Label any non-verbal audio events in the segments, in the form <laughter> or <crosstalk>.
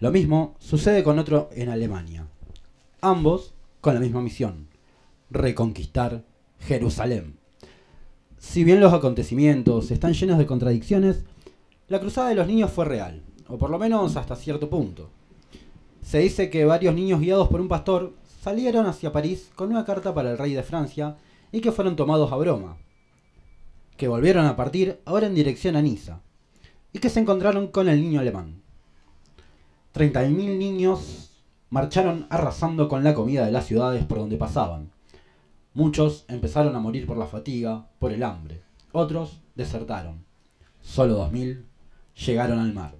Lo mismo sucede con otro en Alemania. Ambos con la misma misión, reconquistar Jerusalén. Si bien los acontecimientos están llenos de contradicciones, la cruzada de los niños fue real, o por lo menos hasta cierto punto. Se dice que varios niños guiados por un pastor salieron hacia París con una carta para el rey de Francia y que fueron tomados a broma. Que volvieron a partir ahora en dirección a Niza y que se encontraron con el niño alemán. 30.000 niños marcharon arrasando con la comida de las ciudades por donde pasaban. Muchos empezaron a morir por la fatiga, por el hambre. Otros desertaron. Solo 2.000 llegaron al mar.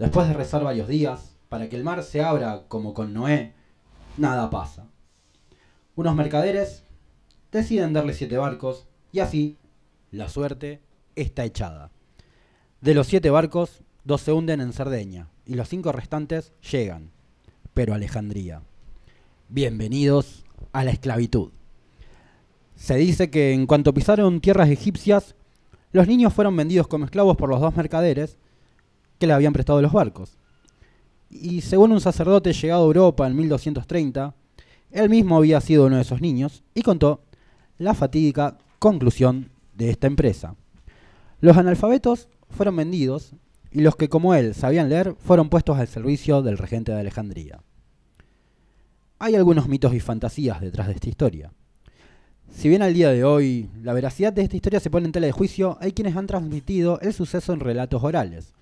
Después de rezar varios días, para que el mar se abra como con Noé, nada pasa. Unos mercaderes deciden darle siete barcos y así la suerte está echada. De los siete barcos, dos se hunden en Cerdeña y los cinco restantes llegan, pero Alejandría. Bienvenidos a la esclavitud. Se dice que en cuanto pisaron tierras egipcias, los niños fueron vendidos como esclavos por los dos mercaderes que le habían prestado los barcos. Y según un sacerdote llegado a Europa en 1230, él mismo había sido uno de esos niños y contó la fatídica conclusión de esta empresa. Los analfabetos fueron vendidos y los que como él sabían leer fueron puestos al servicio del regente de Alejandría. Hay algunos mitos y fantasías detrás de esta historia. Si bien al día de hoy la veracidad de esta historia se pone en tela de juicio, hay quienes han transmitido el suceso en relatos orales,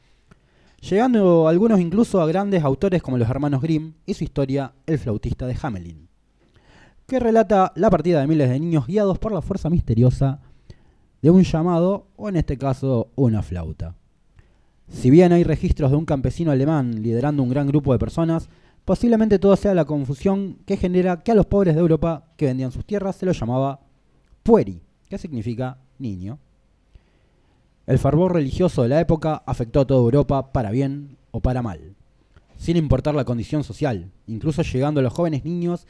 llegando algunos incluso a grandes autores como los hermanos Grimm y su historia El flautista de Hamelin, que relata la partida de miles de niños guiados por la fuerza misteriosa de un llamado o en este caso una flauta. Si bien hay registros de un campesino alemán liderando un gran grupo de personas, Posiblemente todo sea la confusión que genera que a los pobres de Europa que vendían sus tierras se los llamaba pueri, que significa niño. El fervor religioso de la época afectó a toda Europa para bien o para mal, sin importar la condición social, incluso llegando a los jóvenes niños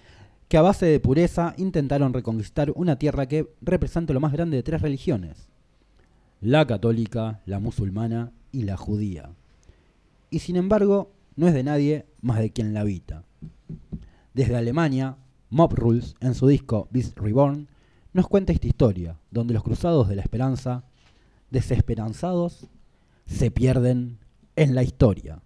que a base de pureza intentaron reconquistar una tierra que representa lo más grande de tres religiones, la católica, la musulmana y la judía. Y sin embargo, no es de nadie más de quien la habita. Desde Alemania, Mob Rules, en su disco Beast Reborn, nos cuenta esta historia, donde los cruzados de la esperanza, desesperanzados, se pierden en la historia.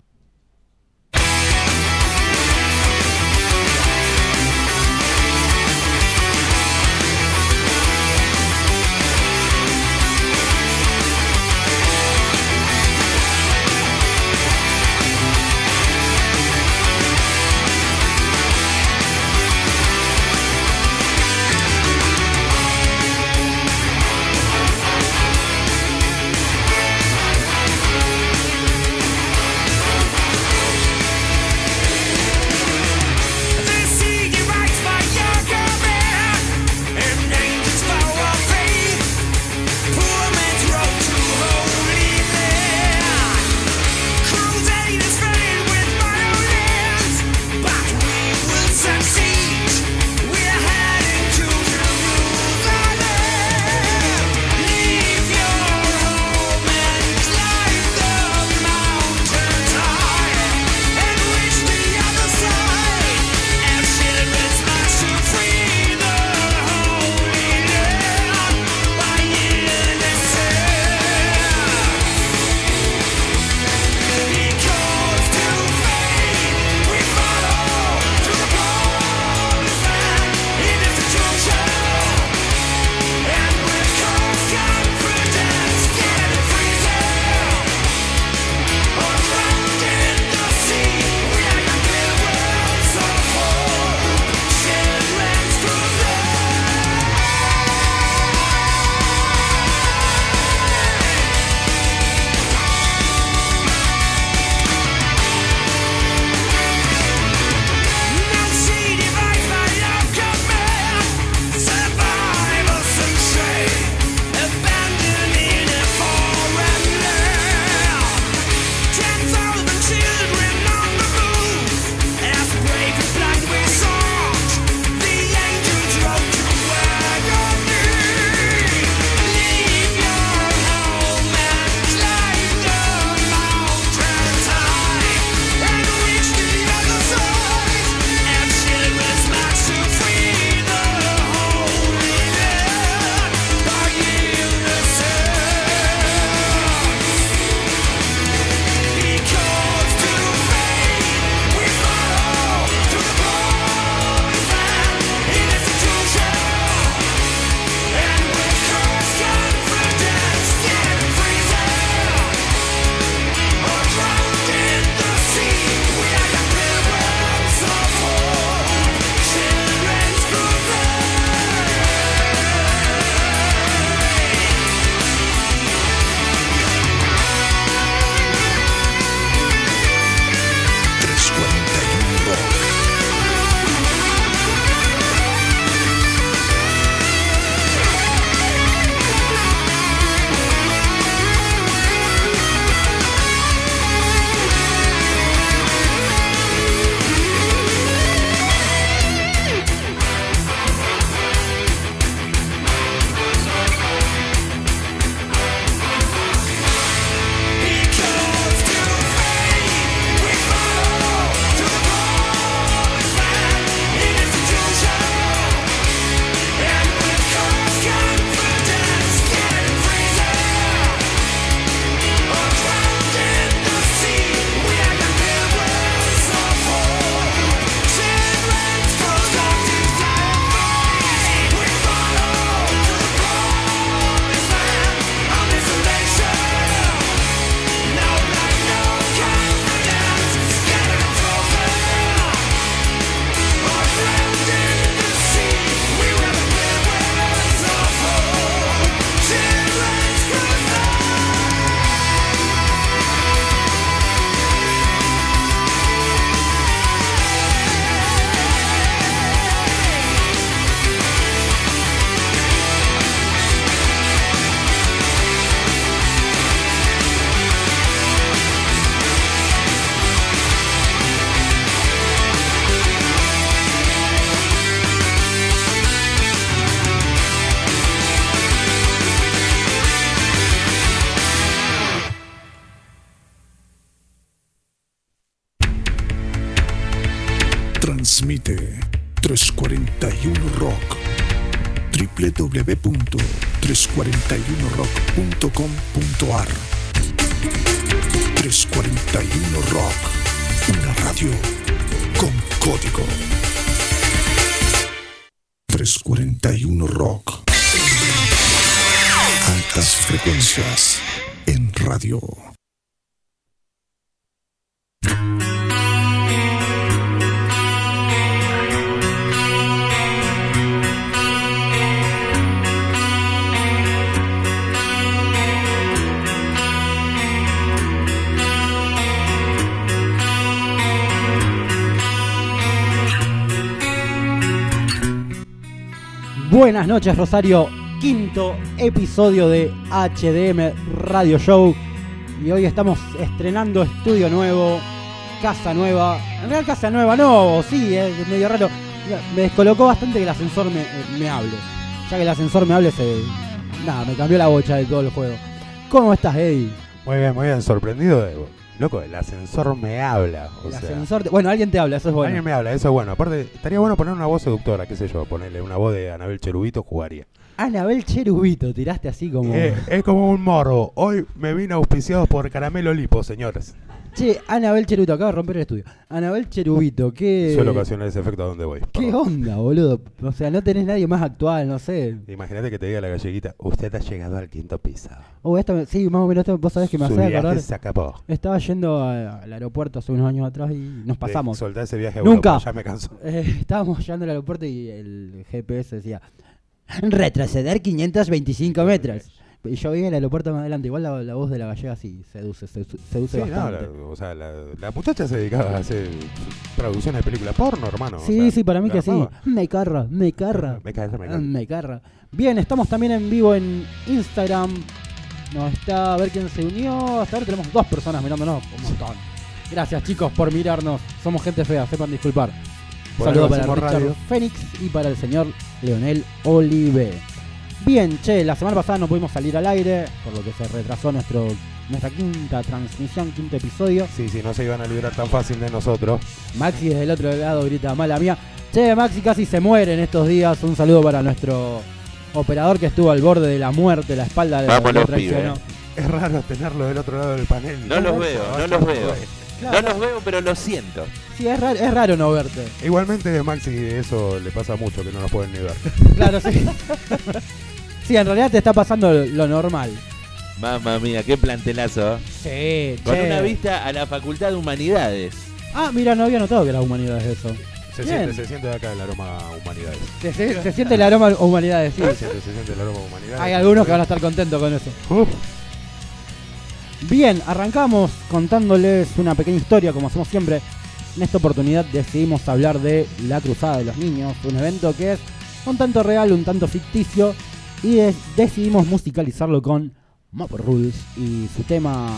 Buenas noches Rosario, quinto episodio de HDM Radio Show. Y hoy estamos estrenando estudio nuevo, casa nueva, en realidad casa nueva no, sí, es medio raro, me descolocó bastante que el ascensor me, me hable, ya que el ascensor me hable se... nada, me cambió la bocha de todo el juego. ¿Cómo estás Eddie? Muy bien, muy bien, sorprendido de... Loco, el ascensor me habla. O El sea, ascensor te- Bueno, alguien te habla, eso es bueno. Alguien me habla, eso es bueno. Aparte, estaría bueno poner una voz seductora, qué sé yo, ponerle una voz de Anabel Cherubito, jugaría. Anabel Cherubito, tiraste así como... Eh, es como un morbo. Hoy me vino auspiciado por Caramelo Lipo, señores. Che, Anabel Cherubito, acaba de romper el estudio. Anabel Cherubito, ¿qué... Suele ocasionar ese efecto a donde voy. ¿Qué Perdón. onda, boludo? O sea, no tenés nadie más actual, no sé. Imagínate que te diga la galleguita, usted ha llegado al quinto piso. Oh, esto, me- sí, más o menos, esto, vos sabés que me Su hace viaje acordar. se acabó. Estaba yendo a- al aeropuerto hace unos años atrás y nos pasamos. Soltar ese viaje a Nunca. Europa, ya me canso. <laughs> Eh, estábamos llegando al aeropuerto y el GPS decía retroceder 525 metros. Y yo vi el aeropuerto más adelante. Igual la, la voz de la gallega sí seduce, seduce, seduce Sí, no, bastante. la, o sea, la, la muchacha se dedicaba a hacer producciones de películas porno, hermano. o sí, sea, sí, para mí que sí. Me carra, me carra. <laughs> Me cae, me cae. Me carra. Bien, estamos también en vivo en Instagram. Nos está a ver quién se unió. Hasta ahora tenemos dos personas mirándonos. Un montón. Gracias chicos por mirarnos. Somos gente fea, sepan disculpar. Por Saludo algo para Richard radio. Fénix y para el señor Leonel Olive. Bien, che, la semana pasada no pudimos salir al aire, por lo que se retrasó nuestro, nuestra quinta transmisión, quinto episodio. Sí, sí, no se iban a librar tan fácil de nosotros. Maxi desde el otro lado grita, mala mía. Che, Maxi casi se muere en estos días. Un saludo para nuestro operador que estuvo al borde de la muerte, la espalda de Vamos lo los pibes. Es raro tenerlo del otro lado del panel. No los ¿Cómo veo, no los veo. Claro. No los veo, pero lo siento. Sí, es raro, es raro no verte. Igualmente, Maxi, eso le pasa mucho, que no nos pueden ni ver. Claro, sí. <laughs> sí, en realidad te está pasando lo- normal. Mamma mía, qué plantelazo. Sí, Con che. una vista a la Facultad de Humanidades. Ah, mira, no había notado que era humanidades eso. Se Bien. siente, se siente de acá el aroma humanidades. Se, se- se siente el aroma a humanidades, sí. Se siente, se siente el aroma humanidades. Hay algunos que van a estar contentos con eso. Uf, Bien, arrancamos contándoles una pequeña historia, como hacemos siempre. En esta oportunidad decidimos hablar de la Cruzada de los Niños, un evento que es un tanto real, un tanto ficticio, y decidimos musicalizarlo con Map Rules y su tema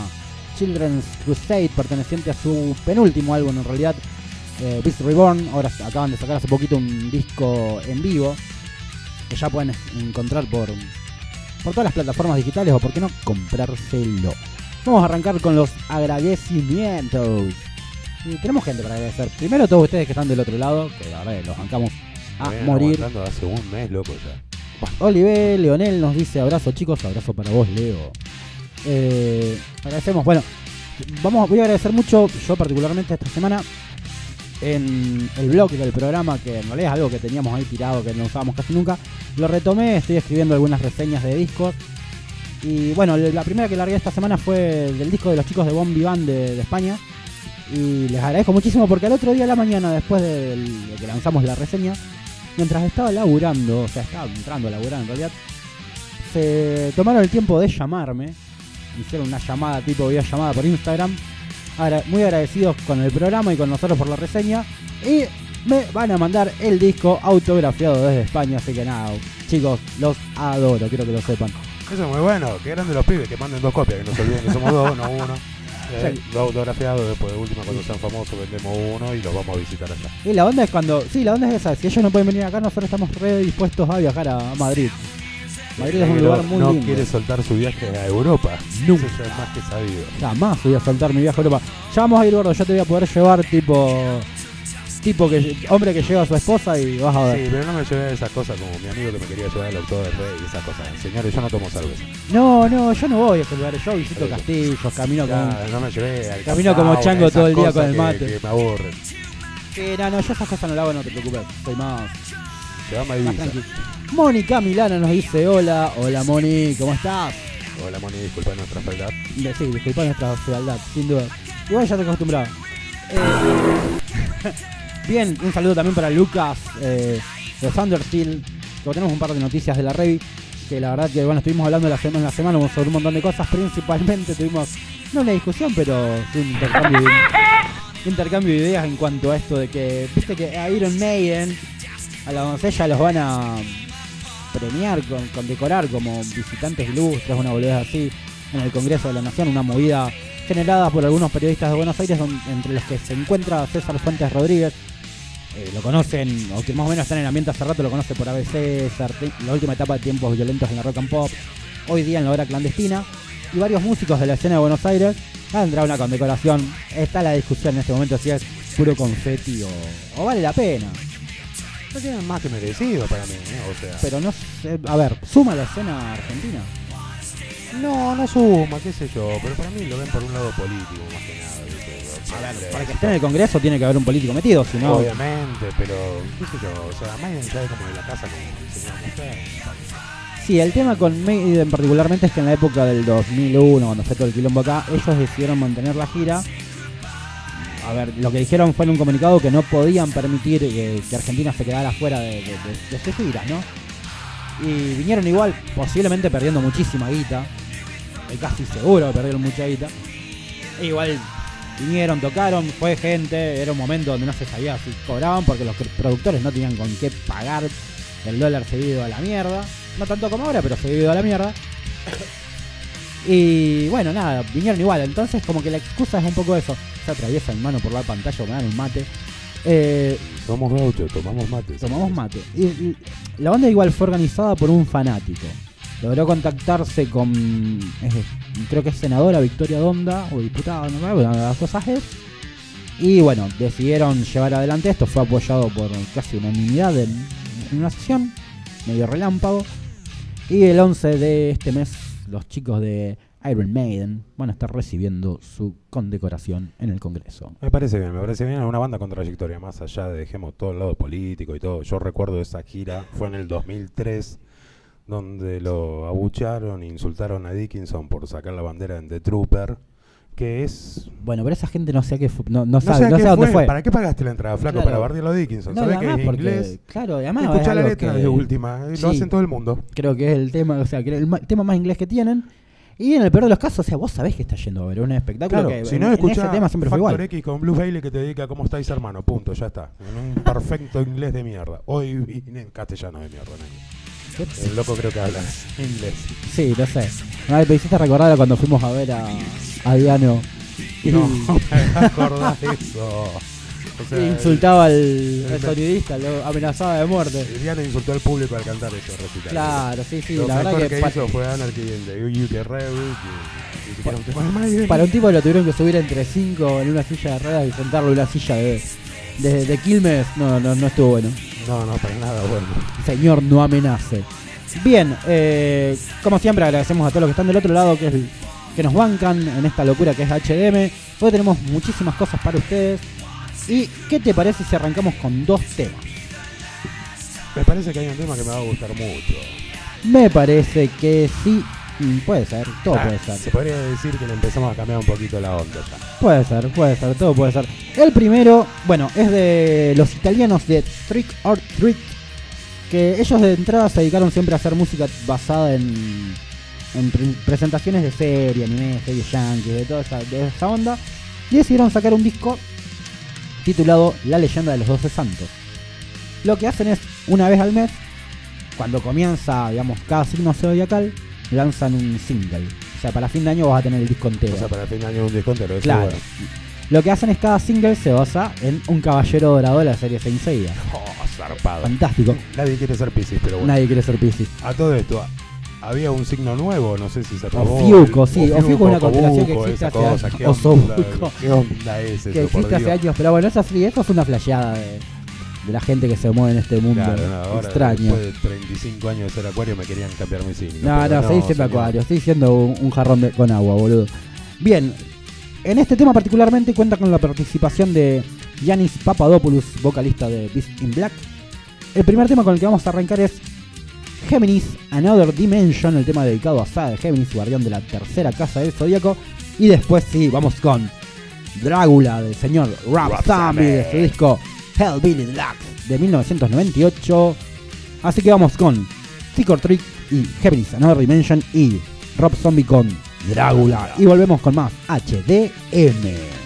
Children's Crusade, perteneciente a su penúltimo álbum en realidad, eh, Beast Reborn. Ahora acaban de sacar hace poquito un disco en vivo, que ya pueden encontrar por, por todas las plataformas digitales, o por qué no comprárselo. Vamos a arrancar con los agradecimientos. Y tenemos gente para agradecer. Primero todos ustedes que están del otro lado, que la verdad los bancamos a morir. aguantando hace un mes, loco, ya. Olive Leonel nos dice abrazo chicos, abrazo para vos Leo. Eh, agradecemos, bueno, vamos, voy a agradecer mucho, yo particularmente esta semana, en el blog del programa, que en realidad es algo que teníamos ahí tirado, que no usábamos casi nunca, lo retomé, estoy escribiendo algunas reseñas de discos. Y bueno, la primera que largué esta semana fue del disco de los chicos de Bon Vivant de, España. Y les agradezco muchísimo porque al otro día de la mañana, después de que lanzamos la reseña, mientras estaba laburando, o sea, estaba entrando a laburar en realidad, se tomaron el tiempo de llamarme, hicieron una llamada tipo videollamada por Instagram, agra- muy agradecidos con el programa y con nosotros por la reseña, y me van a mandar el disco autografiado desde España, así que nada, chicos, los adoro, quiero que lo sepan. Eso es muy bueno, que grande los pibes, que manden dos copias, que no se olviden que somos dos, no uno. Eh, Sí. Dos autografiados, después de última, cuando sean famosos, vendemos uno y los vamos a visitar allá. Y la onda es cuando, sí, la onda es esa, si ellos no pueden venir acá, nosotros estamos re dispuestos a viajar a Madrid. Madrid es un lugar muy no lindo. quiere soltar su viaje a Europa. Nunca. Eso ya es más que sabido. Jamás voy a soltar mi viaje a Europa. Ya vamos a ir, gordo. Yo te voy a poder llevar, tipo. Tipo que hombre que lleva a su esposa y vas a ver. Sí, pero no me llevé esas cosas como mi amigo que me quería llevar al autor del rey y esas cosas. Señores, yo no tomo cerveza. No, no, yo no voy a esos lugares, yo visito castillos, camino. Ya, no me llevé al Camino como chango todo el día con el que- mate. Que me aburren. Sí, no, no, yo esas cosas no las hago, no te preocupes, soy más, Llevame a Ibiza. Mónica Milano nos dice, hola, hola Moni, ¿cómo estás? Hola, Moni, disculpa nuestra fealdad. Sí, disculpa nuestra fealdad, sin duda. Igual ya te acostumbraba. Eh, <laughs> bien, un saludo también para Lucas eh, de Thundersteel. Que tenemos un par de noticias de la Revi. Que la verdad que bueno, estuvimos hablando la semana, en la semana sobre un montón de cosas. Principalmente tuvimos, no una discusión, pero un intercambio, de, ideas en cuanto a esto de que, viste que a Iron Maiden, a la doncella los van a premiar, con, condecorar como visitantes ilustres, una boludez así, en el Congreso de la Nación, una movida generada por algunos periodistas de Buenos Aires, entre los que se encuentra César Fuentes Rodríguez. Eh, lo conocen, o que más o menos está en el ambiente hace rato, lo conoce por ABC, Sarte- la última etapa de tiempos violentos en la rock and pop, hoy día en la hora clandestina, y varios músicos de la escena de Buenos Aires han entrado una condecoración. Está la discusión en este momento si es puro confeti o, o vale la pena. No más que merecido para mí, ¿eh? O sea. Pero no sé, a ver, suma la escena argentina. No, no suma, qué sé yo, pero para mí lo ven por un lado político más que nada. Para que esté en el Congreso tiene que haber un político metido, si no. Obviamente, pero qué sé yo, o sea, Maiden cae como de la casa como mujer. Sí, el tema con Maiden particularmente es que en la época del 2001, cuando fue todo el quilombo acá, ellos decidieron mantener la gira. A ver, lo que dijeron fue en un comunicado que no podían permitir que Argentina se quedara fuera de, de, de- de sus giras, ¿no? Y vinieron igual, posiblemente perdiendo muchísima guita. Casi seguro que perdieron mucha guita. E igual vinieron, tocaron, fue gente, era un momento donde no se sabía si cobraban porque los productores no tenían con qué pagar. El dólar se ido a la mierda. No tanto como ahora, pero se ha ido a la mierda. Y bueno, nada, vinieron igual. Entonces, como que la excusa es un poco eso. Se atraviesa mi mano por la pantalla o me dan un mate. Eh, Somos gauchos, tomamos mate. tomamos mate. Y, y la banda igual fue organizada por un fanático. Logró contactarse con, creo que es senadora Victoria Donda, o diputada, no me de las cosas es. Y bueno, decidieron llevar adelante esto. Fue apoyado por casi unanimidad en, en una sesión, medio relámpago. Y el 11 de este mes, los chicos de Iron Maiden van a estar recibiendo su condecoración en el Congreso. Me parece bien, me parece bien. Una banda con trayectoria, más allá de dejemos todo el lado político y todo. Yo recuerdo esa gira, fue en el 2003, donde lo abucharon e insultaron a Dickinson por sacar la bandera en The Trooper, que es. Bueno, pero esa gente no sé a qué no, no No, sabe, sé no sé dónde fue. ¿Para qué pagaste la entrada, flaco? Claro. Para bardearlo a Dickinson. No, ¿Sabés y que es porque, inglés? claro, además es Escucha la letra que de última, eh, Sí. lo hacen todo el mundo. Creo que es el tema, o sea, que el ma- tema más inglés que tienen. Y en el peor de los casos, o sea, vos sabés que está yendo a ver un espectáculo Claro, que si no en ese tema siempre fue igual. X con Blue Bailey que te dedica ¿Cómo estáis hermano? Punto, ya está. En un perfecto inglés de mierda. Hoy vine en castellano de mierda. El loco creo que habla inglés. Sí, lo sé. Me hiciste recordar cuando fuimos a ver a, a Diano. No, <laughs> me acordás de eso. O sea, y insultaba al, el- sonidista, lo amenazaba de muerte. Diana insultó al público al cantar eso recital. Claro, sí, sí, Lo la verdad que, que, hizo fue Anarchy Rebel. Que, para un tipo lo tuvieron que subir entre cinco en una silla de ruedas y sentarlo en una silla de, de, de Quilmes, no, no, no estuvo bueno. No, no, para nada bueno. Señor, no amenace. Bien, eh, como siempre agradecemos a todos los que están del otro lado, que, es el- que nos bancan en esta locura que es HDM. Hoy tenemos muchísimas cosas para ustedes. ¿Y qué te parece si arrancamos con dos temas? Me parece que hay un tema que me va a gustar mucho. Me parece que sí, puede ser, todo Ah, puede ser. Se podría decir que le empezamos a cambiar un poquito la onda ya. Puede ser, puede ser, todo puede ser. El primero, bueno, es de los italianos de Trick or Treat, que ellos de entrada se dedicaron siempre a hacer música basada en, en pre- presentaciones de serie, anime, series yankees, de toda esa, de esa onda, y decidieron sacar un disco titulado La leyenda de los 12 santos. Lo que hacen es, una vez al mes, cuando comienza, digamos, cada signo zodiacal, lanzan un single. O sea, para fin de año vas a tener el disco entero. O sea, para fin de año un descuento, lo Claro. bueno. Lo que hacen es cada single se basa en un caballero dorado de la serie Saint Seiya. <laughs> Oh, zarpado. Fantástico. Nadie quiere ser Pisces, pero bueno. Nadie quiere ser Pisces. A todo esto, Había un signo nuevo, no sé si se robó. Ofiuco, el- sí, Ofiuco es una constelación que existe hace cosa, años. ¿qué onda, ¿Qué onda es eso, que existe hace años, pero bueno, eso, sí, eso es una flasheada de, de la gente que se mueve en este mundo Claro, no, ahora extraño. después de 35 años de ser acuario me querían cambiar mi signo. No, pero no, estoy diciendo acuario, estoy diciendo un, un jarrón de- con agua, boludo. Bien, en este tema particularmente cuenta con la participación de Yanis Papadopoulos, vocalista de Beast in Black. El primer tema con el que vamos a arrancar es Géminis Another Dimension, el tema dedicado a Saga de Géminis, guardián de la tercera casa del zodíaco. Y después sí, vamos con Drácula del señor Rob Zombie de su disco Hellbilly Deluxe de 1998. Así que vamos con Secret Trick y Géminis Another Dimension y Rob Zombie con Drácula. Y volvemos con más HDM.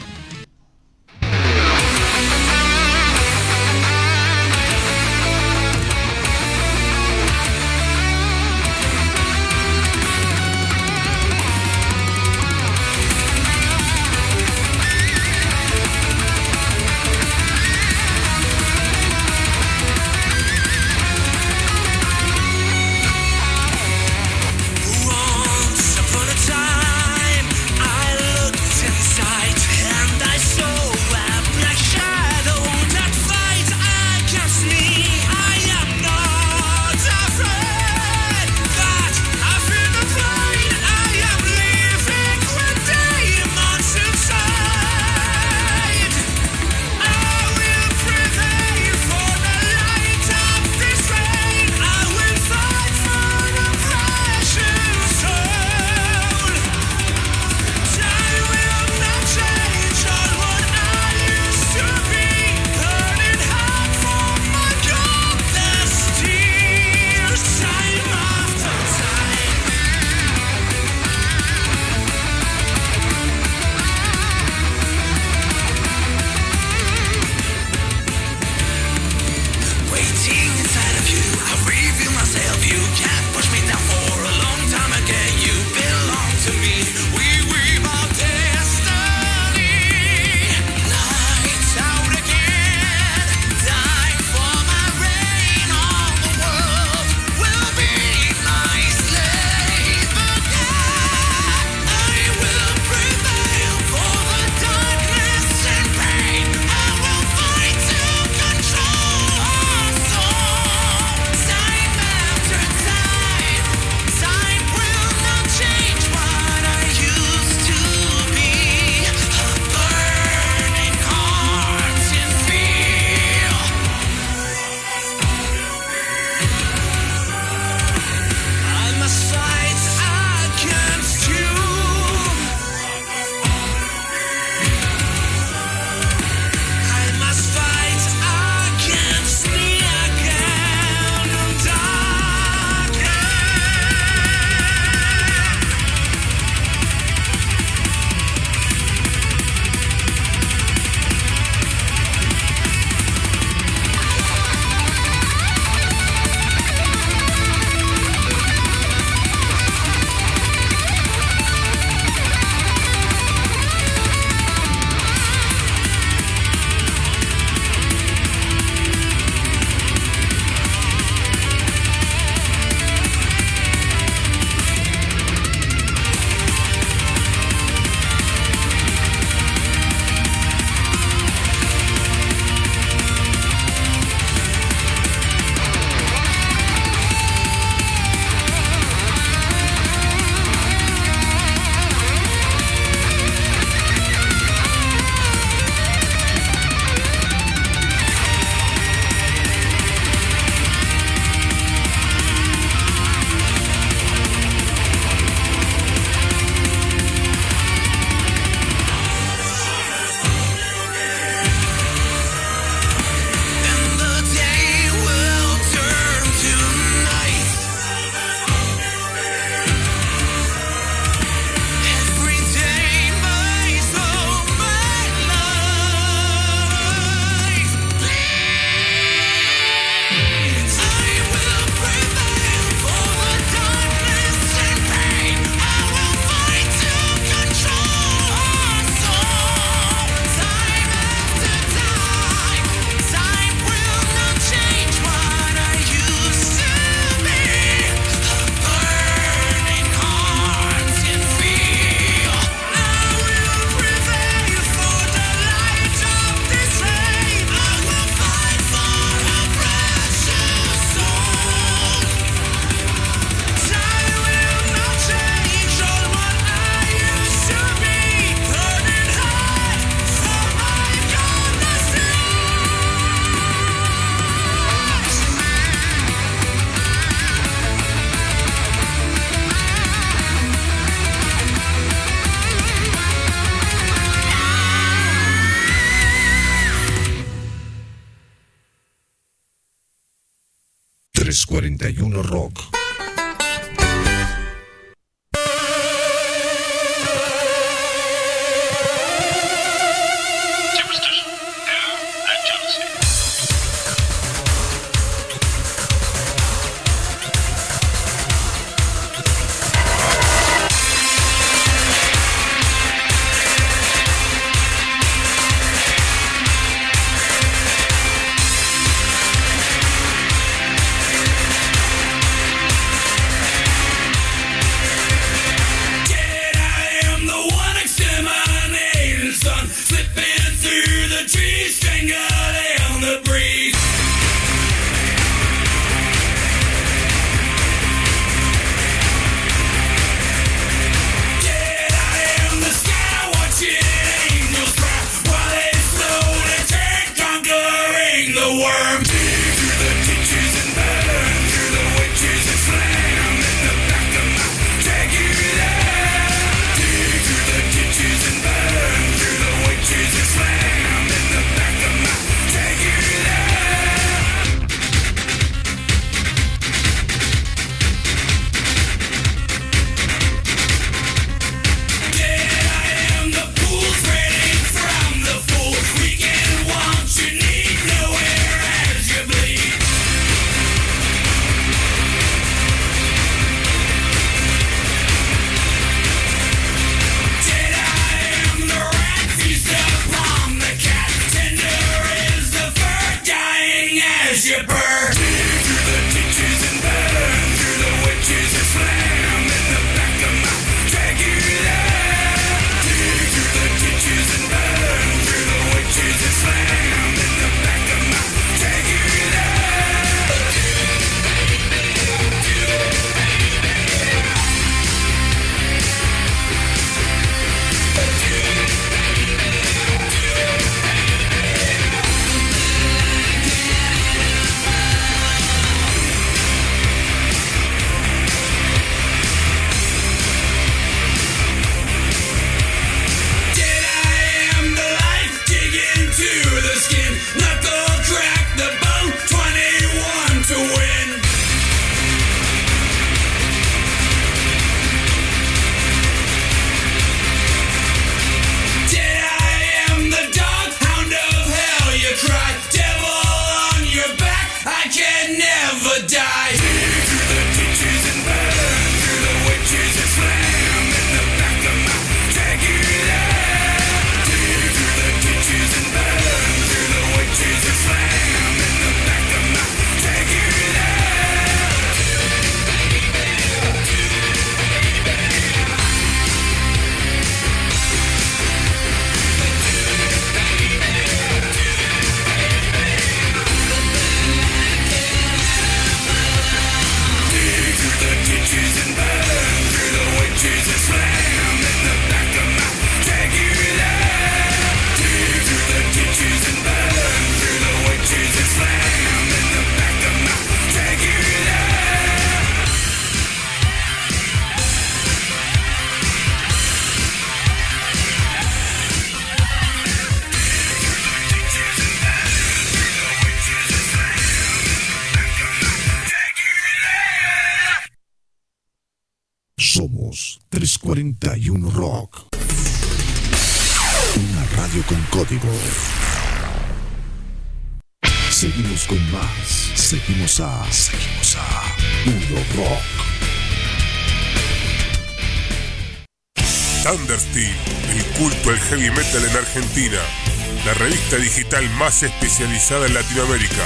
digital más especializada en Latinoamérica.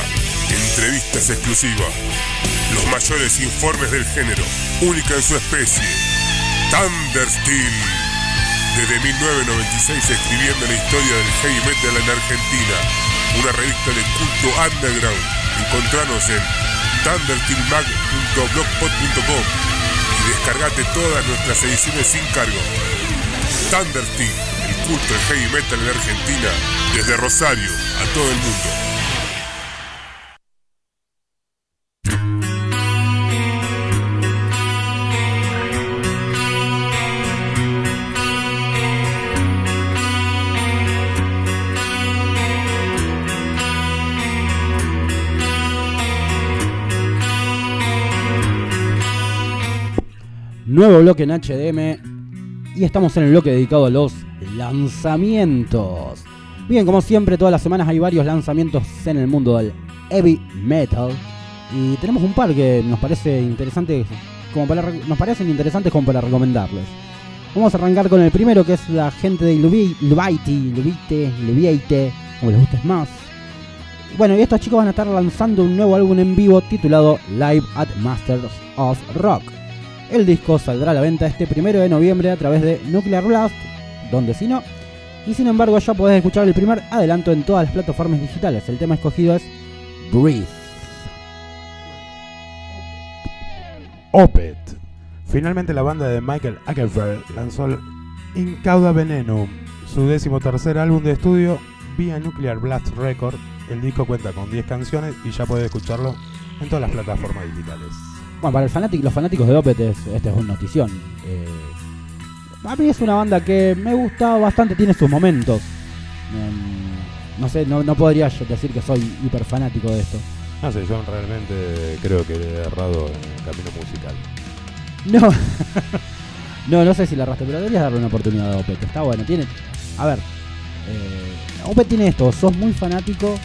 Entrevistas exclusivas. Los mayores informes del género, única en su especie. Thundersteel. Desde 1996 escribiendo la historia del heavy metal en Argentina. Una revista de culto underground. Encontranos en thundersteelmag.blogspot.com y descargate todas nuestras ediciones sin cargo. Thundersteel, el culto del heavy metal en Argentina desde Rosario a todo el mundo. nuevo bloque en HDM y estamos en el bloque dedicado a los lanzamientos. Bien, como siempre, todas las semanas hay varios lanzamientos en el mundo del heavy metal. Y tenemos un par que nos parece interesantes como para nos parecen interesantes como para recomendarles. Vamos a arrancar con el primero que es la gente de Lubaiti, Lubite, Lubiate, como les guste más. Bueno, y estos chicos van a estar lanzando un nuevo álbum en vivo titulado Live at Masters of Rock. El disco saldrá a la venta este primero de noviembre a través de Nuclear Blast, donde si no. Y sin embargo ya podés escuchar el primer adelanto en todas las plataformas digitales. El tema escogido es Breathe. Opet. Finalmente la banda de Michael Ackerfeld lanzó el Incauda Venenum, su décimo tercer álbum de estudio vía Nuclear Blast Record. El disco cuenta con 10 canciones y ya puedes escucharlo en todas las plataformas digitales. Bueno, para el fanático, los fanáticos de Opeth, es, este es un notición. Eh, a mí es una banda que me gusta bastante, tiene sus momentos. Em, no sé, no, no podría yo decir que soy hiper fanático de esto. No sé, yo realmente creo que he errado en el camino musical. No, <laughs> no, no sé si la arrastre, pero deberías darle una oportunidad a Opeth. Está bueno, tiene. A ver, eh, tiene esto: sos muy fanático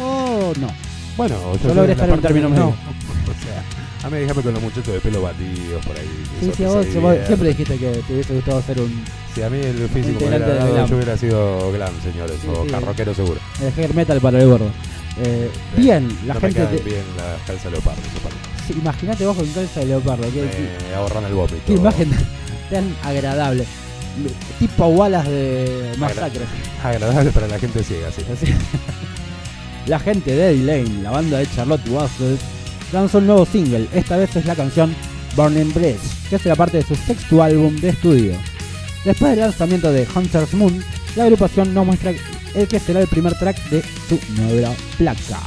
o no. Bueno, Yo soy logré estar en parte término de- medio. no, <laughs> o sea, a mí déjame con los muchachos de pelo batidos por ahí. Sí, sí, vos, siempre dijiste que te hubiese gustado hacer un Si a mí el físico me hubiera dado, yo hubiera sido glam, señores, Sí, o sí. carroquero seguro. el hair metal para el gordo. Eh, bien, la no me gente. quedan te- bien las calzas leopardo, para mí. sí, Imagínate vos con calza de leopardo. que- Me ahorran el vómito. Qué imagen <laughs> tan agradable. Tipo Wallace de Masacre. Agradable para la gente ciega, sí. <laughs> La gente de Eddie Lane, la banda de Charlotte Wassels, lanzó un nuevo single. Esta vez es la canción Burning Bridge, que será parte de su sexto álbum de estudio. Después del lanzamiento de Hunter's Moon, la agrupación nos muestra el que será el primer track de su nueva placa.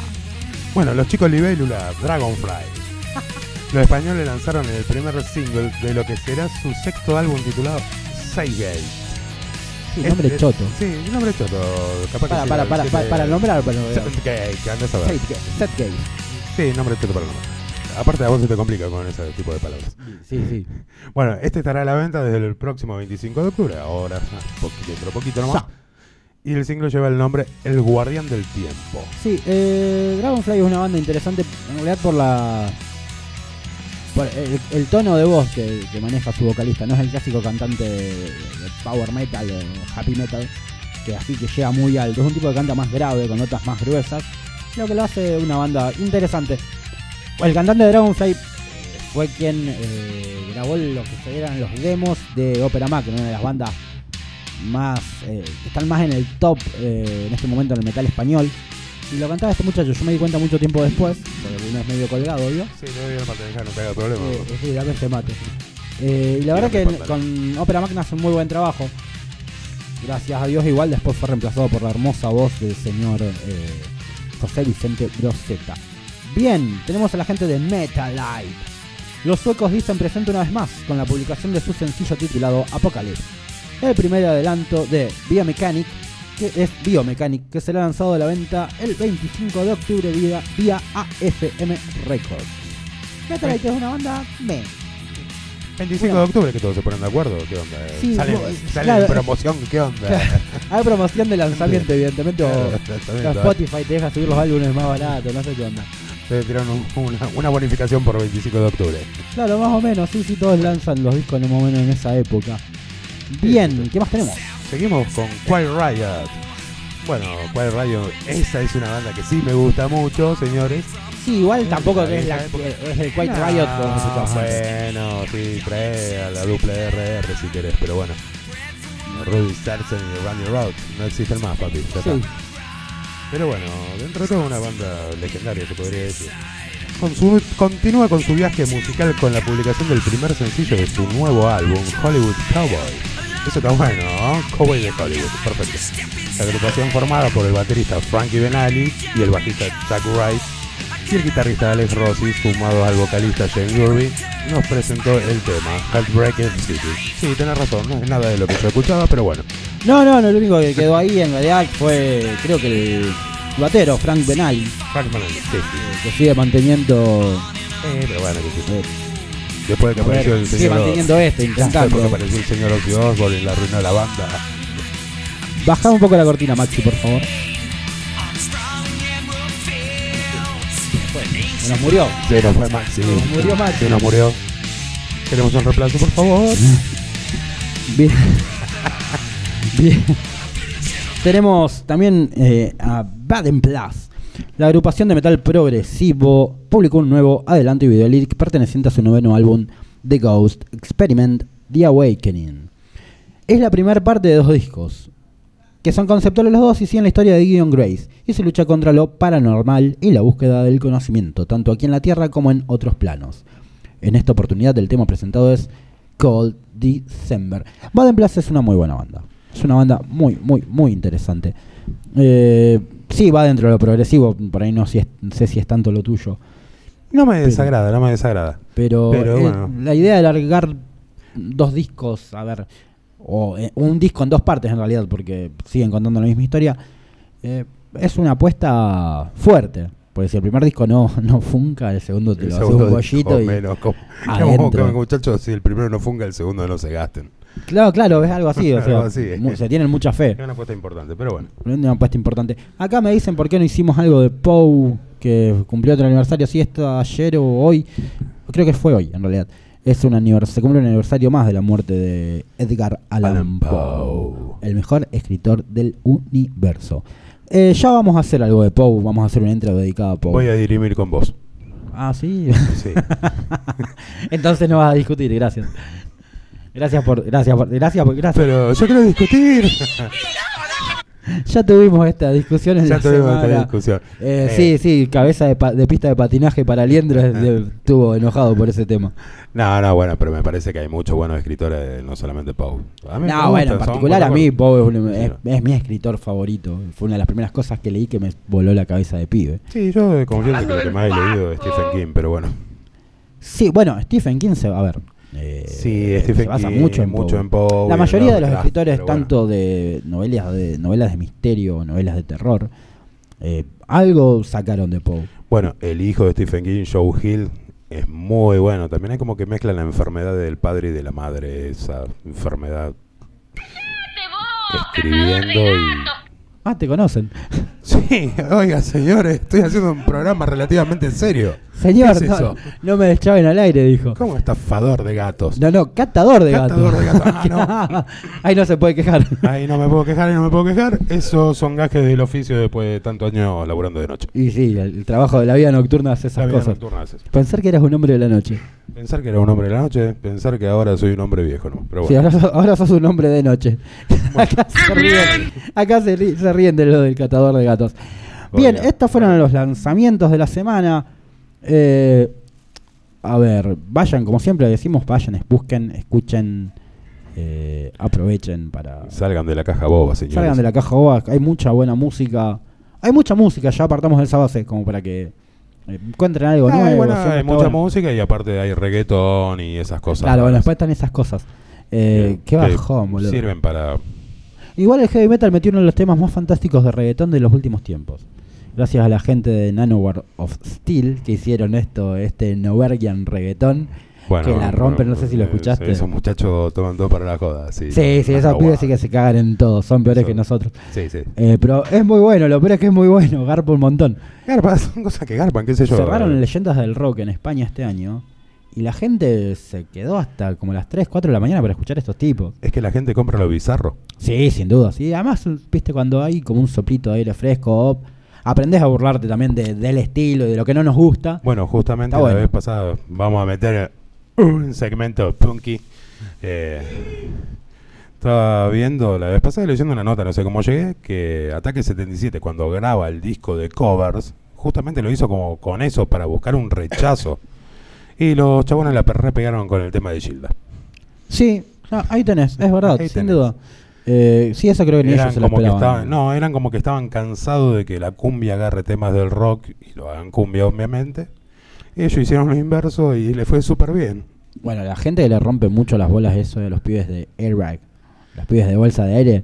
Bueno, los chicos Libélula, Dragonfly. <laughs> Los españoles lanzaron el primer single de lo que será su sexto álbum titulado Seigate. Sí, nombre Este- choto. Sí, un nombre choto. Capaz que Para, para, para, para, para nombrar, para nombrar. Setgate, que andás a ver. Setgate. Sí, nombre choto para. Aparte a vos se te complica con ese tipo de palabras. Sí, sí. <laughs> Bueno, este estará a la venta desde el próximo 25 de octubre, ahora poquito, otro poquito nomás. Sa. Y el single lleva el nombre El Guardián del Tiempo. Sí, eh, Dragonfly es una banda interesante en realidad por la. por el, el tono de voz que, que maneja su vocalista. No es el clásico cantante de, de power metal o happy metal, que así que llega muy alto. Es un tipo que canta más grave, con notas más gruesas. Lo que lo hace una banda interesante. El cantante de Dragonfly fue quien eh, grabó lo que eran los demos de Opera Mac, una de las bandas más eh, que están más en el top eh, en este momento en el metal español. Y lo cantaba este muchacho, yo me di cuenta mucho tiempo después, porque uno es medio colgado, obvio. Sí, doy el mate, no te haga problema. Sí, dame ese mate. Y la verdad que no importa. con Opera Mac hace un muy buen trabajo. Gracias a Dios, igual después fue reemplazado por la hermosa voz del señor José Vicente Groseta. Bien, tenemos a la gente de Metalite. Los suecos dicen presente una vez más con la publicación de su sencillo titulado Apocalypse. El primer adelanto de Biomechanic, que es Biomechanic, que será lanzado a la venta el 25 de octubre vía, AFM Records. Metalite es una banda me. 25 Bueno. de octubre que todos se ponen de acuerdo, ¿qué onda? Sí, sale vos- sale claro. en promoción, ¿qué onda? Hay promoción de lanzamiento, evidentemente, o Claro, o exactamente. Spotify te deja subir los álbumes más baratos, no sé qué onda. Te tiraron un- una, una bonificación por 25 de octubre. Claro, más o menos, sí, sí, todos lanzan los discos o menos en esa época. Bien, ¿qué más tenemos? Seguimos con Quiet Riot. Bueno, Quiet Riot, esa es una banda que sí me gusta mucho, señores. Sí, igual tampoco que es, la, es el No, Riot como antes. Bueno, sí, trae a la dupla RR si querés, pero bueno. Rudy Sarsen y Randy Rhodes no existen más, papi. ya Sí, está. Pero bueno, dentro de todo una banda legendaria, se podría decir. Con su- continúa con su viaje musical con la publicación del primer sencillo de su nuevo álbum, Hollywood Cowboy. Eso está bueno, ¿no? Cowboy de Hollywood, perfecto. La agrupación formada por el baterista Frankie Benali y el bajista Chuck Wright y el guitarrista Alex Rossi, sumados al vocalista Shane Gurby, nos presentó el tema Heartbreaker City. Sí, tenés razón, no es nada de lo que yo escuchaba, pero bueno. No, no, no, lo único que quedó ahí en realidad fue, creo que el batero, Frank Benali, Frank Benali, sí, sí. que sigue manteniendo Eh, pero bueno, que sí. eh, Después de que ver, apareció el sigue señor. manteniendo esto, Después intentando. que apareció el señor Ozzy Osbourne y la arruinó la banda. Bajá un poco la cortina, Maxi, por favor. Se nos murió. Se nos fue Maxi. nos murió Maxi. Se nos murió. Queremos un reemplazo, por favor. Bien. Bien. Tenemos también eh, a Baden Plus. La agrupación de metal progresivo publicó un nuevo adelanto y videolíric perteneciente a su noveno álbum The Ghost Experiment The Awakening. Es la primera parte de dos discos, que son conceptuales los dos y siguen la historia de Gideon Grace y su lucha contra lo paranormal y la búsqueda del conocimiento, tanto aquí en la Tierra como en otros planos. En esta oportunidad el tema presentado es Cold December. Baden Plus es una muy buena banda. Es una banda muy, muy, muy interesante. Eh, sí, va dentro de lo progresivo, por ahí no sé si es tanto lo tuyo. No me desagrada, no me desagrada. Pero, Pero eh, bueno. la idea de alargar dos discos, a ver, o eh, un disco en dos partes en realidad, porque siguen contando la misma historia, eh, es una apuesta fuerte. Porque si el primer disco no, <laughs> no funca, el segundo te El lo hace un bollito y. menos, como, adentro. como, muchachos, si el primero no funga, el segundo no se gasten. Claro, claro, es algo así. <laughs> o sea, Algo así. mu- se tienen mucha fe. Es una apuesta importante, pero bueno. Una apuesta importante. Acá me dicen por qué no hicimos algo de Poe, que cumplió otro aniversario, si esto ayer o hoy. Creo que fue hoy, en realidad. Es un anivers se cumple un aniversario más de la muerte de Edgar Allan Allan Poe, Poe. el mejor escritor del universo. Eh, ya vamos a hacer algo de Poe, vamos a hacer una intro dedicada a Poe. Voy a dirimir con vos. Ah, sí. Sí. <laughs> Entonces no vas a discutir, gracias. Gracias por, gracias por, gracias por, gracias. Pero yo quiero discutir. <laughs> <laughs> Ya tuvimos esta discusión en ya la tuvimos semana. esta discusión. Eh, Eh, Sí, sí, cabeza de, pa- de pista de patinaje para Liendro estuvo enojado por ese tema. No, no, bueno, pero me parece que hay muchos buenos escritores, no solamente Pau. A mí me No, bueno, en particular a mí Poe es, un- Sí. es- es mi escritor favorito. Fue una de las primeras cosas que leí que me voló la cabeza de pibe. Sí, yo confieso que lo que más he leído es Stephen King, pero bueno. Sí, bueno, Stephen King se a ver. Eh, Sí, se Stephen basa King, mucho en mucho Poe. en Poe y La mayoría de los Lovecraft, escritores, pero bueno. tanto de novelas de novelas de misterio o novelas de terror, eh, algo sacaron de Poe. Bueno, el hijo de Stephen King, Joe Hill, es muy bueno. También hay como que mezcla la enfermedad del padre y de la madre, esa enfermedad escribiendo y... Ah, te conocen. Sí, oiga, señores, estoy haciendo un programa relativamente serio. Señor, ¿Qué es no, eso? no me deschaven al aire, dijo. ¿Cómo estafador de gatos? No, no, catador de gatos. Catador de gatos. Ah, <laughs> Ahí no se puede quejar. Ahí no me puedo quejar, ahí no me puedo quejar. Esos son gajes del oficio después de tantos años laburando de noche. Y sí, el, el trabajo de la vida nocturna hace La esas vida cosas. nocturna hace eso. Pensar que eras un hombre de la noche. Pensar que era un hombre de la noche, pensar que ahora soy un hombre viejo, ¿no? Pero Sí, bueno. ahora, sos- ahora sos un hombre de noche. <laughs> acá se ríen, acá se, se ríen de lo del catador de gatos. Bien, Oiga. estos fueron los lanzamientos de la semana. Eh, a ver, vayan, como siempre decimos, vayan, busquen, escuchen, eh, aprovechen para... Salgan de la caja boba, señores. Salgan de la caja boba, hay mucha buena música. Hay mucha música, ya apartamos del sábado C, como para que eh, encuentren algo Ah, nuevo. bueno, hay mucha bueno. música y aparte hay reggaetón y esas cosas. Claro, bueno, después están esas cosas. Eh, que- qué bajón, boludo. Sirven para... Igual el heavy metal metió uno de los temas más fantásticos de reggaetón de los últimos tiempos. Gracias a la gente de Nanowar of Steel que hicieron esto, este Novergian reggaetón. Bueno, que la rompen, no sé si lo eh, escuchaste. Esos muchachos toman todo para la joda, sí. Sí, sí, esos pibes sí que se cagan en todo, son peores que nosotros. Sí, sí. Eh, pero es muy bueno, lo peor es que es muy bueno, garpa un montón. Garpa, son cosas que garpan, qué sé yo. Cerraron eh. Leyendas del Rock en España este año y la gente se quedó hasta como las 3, 4 de la mañana para escuchar a estos tipos. Es que la gente compra lo bizarro. Sí, sin duda. Sí, además, viste, cuando hay como un soplito de aire fresco, op, aprendés a burlarte también de- del estilo y de lo que no nos gusta. Bueno, justamente Está la bueno. vez pasada vamos a meter un segmento punky. Eh, estaba viendo, la vez pasada leyendo una nota, no sé cómo llegué, que Ataque 77 cuando graba el disco de covers, justamente lo hizo como con eso para buscar un rechazo. Y los chabones la perre pegaron con el tema de Gilda. Sí, no, ahí tenés, es verdad, Ahí sin tenés. duda. Eh, sí, eso creo que ni Eran ellos se lo como que esperaban. estaban, no, eran como que estaban cansados de que la cumbia agarre temas del rock y lo hagan cumbia obviamente. Ellos hicieron lo inverso y le fue súper bien. Bueno, la gente que le rompe mucho las bolas eso de los pibes de airbag, los pibes de bolsa de aire,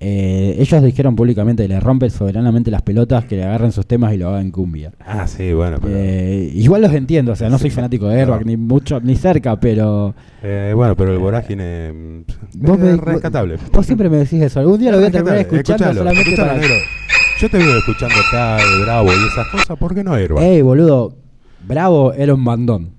eh, ellos dijeron públicamente que le rompen soberanamente las pelotas, que le agarren sus temas y lo hagan cumbia. Ah, sí, bueno, pero. Eh, igual los entiendo, o sea, no soy fanático de Airbag, No. ni mucho, ni cerca, pero eh, bueno, pero el vorágine. mm, Vos es me- rescatable. vos siempre me decís eso. Algún día lo voy a terminar escuchando escuchalo, solamente para... negro. Yo te veo escuchando acá de Bravo y esas cosas, ¿por qué no Airbag? Ey, boludo, Bravo era un bandón.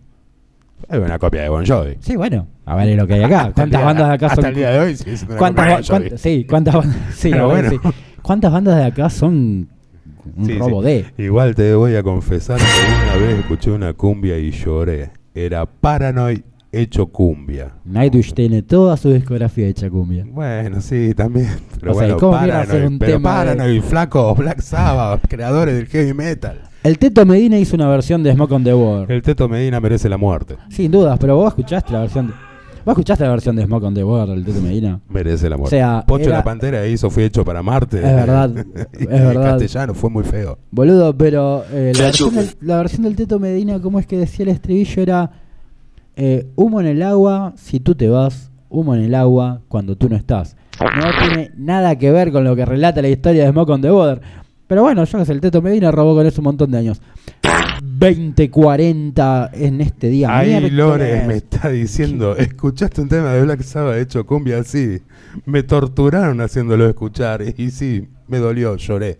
Es una copia de Bon Jovi. Sí, bueno, a ver lo que hay acá. <laughs> Hasta ¿Cuántas bandas de acá hasta son? el día de hoy sí es una ¿Cuántas, copia de Bon Jovi. cuántas- sí, ¿cuántas bandas? <laughs> Sí, Pero bueno. sí. ¿Cuántas bandas de acá son un Sí, robo de? Igual te voy a confesar que una vez escuché una cumbia y lloré. Era Paranoid hecho cumbia. Nightwish tiene toda su discografía hecha cumbia. Bueno, sí, también. Pero O sea, bueno, ¿cómo mierda hacer Paranoid, un pero tema de- Paranoid, flaco, Black Sabbath, creadores del heavy metal. El Teto Medina hizo una versión de Smoke on the Water. El Teto Medina merece la muerte. Sin dudas, pero vos escuchaste la versión de... ¿Vos escuchaste la versión de Smoke on the Water del Teto Medina? Merece la muerte. O sea, Pocho era- la Pantera hizo Fui hecho para Marte. Es verdad, Y <laughs> es verdad. castellano fue muy feo. Boludo, pero eh, la, Se versión chupe. del, la versión del Teto Medina, ¿cómo es que decía el estribillo? Era eh, humo en el agua si tú te vas, humo en el agua cuando tú no estás. No tiene nada que ver con lo que relata la historia de Smoke on the Water. Pero bueno, yo que sé, el Teto Medina robó con eso un montón de años. 2040 en este día. Ahí. Lores me está diciendo, escuchaste un tema de Black Sabbath hecho cumbia así. Me torturaron haciéndolo escuchar y sí, me dolió, lloré.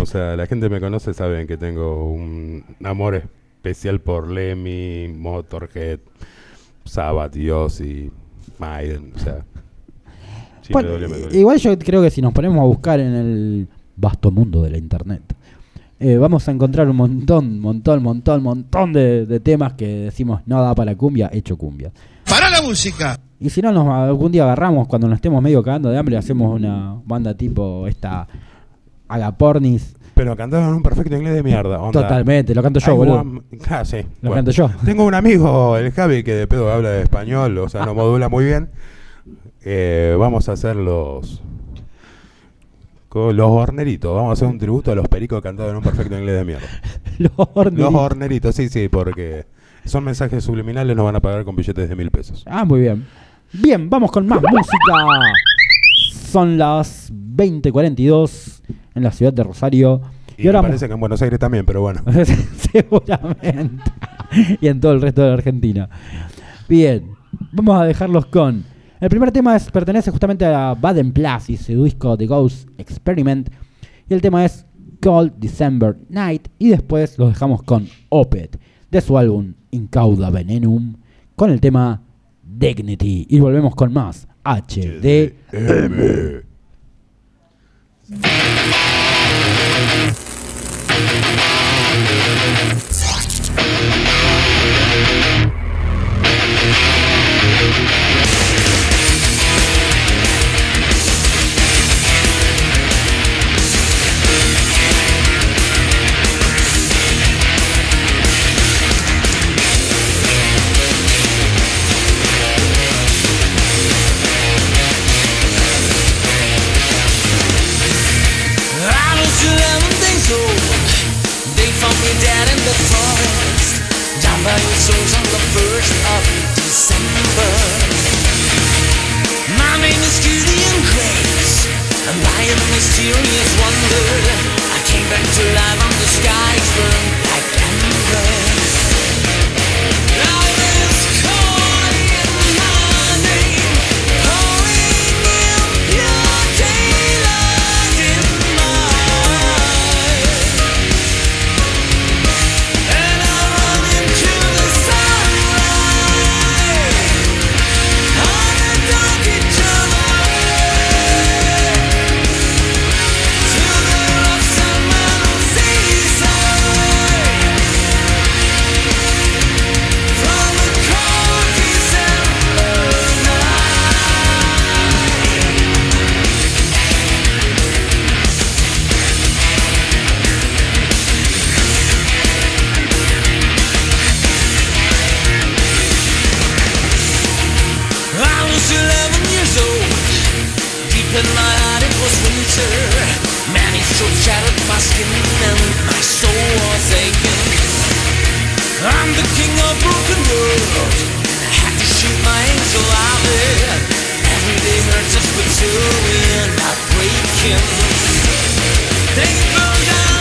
O sea, la gente me conoce, saben que tengo un amor especial por Lemmy, Motorhead, Sabbath, Ozzy, Maiden, o sea. Sí, Bueno, me dolió, me dolió. Igual yo creo que si nos ponemos a buscar en el vasto mundo de la internet, eh, vamos a encontrar un montón, montón, montón, montón de, de temas que decimos no da para cumbia, hecho cumbia. ¡Para la música! Y si no, nos algún día agarramos cuando nos estemos medio cagando de hambre, hacemos una banda tipo esta Agapornis. Pero cantaban un perfecto inglés de mierda. onda, Totalmente, lo canto yo, I boludo. want- Ah, sí, Lo bueno. canto yo. Tengo un amigo, el Javi, que de pedo habla de español, o sea, no modula muy bien. Eh, vamos a hacer los. Con los horneritos. Vamos a hacer un tributo a los pericos cantados en un perfecto inglés de mierda. <laughs> Los horneritos. Los horneritos, sí, sí, porque son mensajes subliminales, nos van a pagar con billetes de mil pesos. Ah, muy bien. Bien, vamos con más música. Son las 20:42 en la ciudad de Rosario. Y, me ahora parece que en Buenos Aires también, pero bueno. <laughs> Seguramente. <laughs> y en todo el resto de la Argentina. Bien, vamos a dejarlos con. El primer tema pertenece justamente a Baden Plus y su disco The Ghost Experiment. Y el tema es Cold December Night. Y después los dejamos con Opet de su álbum Incauda Venenum con el tema Dignity. Y volvemos con más HD. The forest. Down by the souls on the 1st of December. My name is Gideon Grace. And by a mysterious wonder, I came back to life on the skies burned like embers. Thanks for that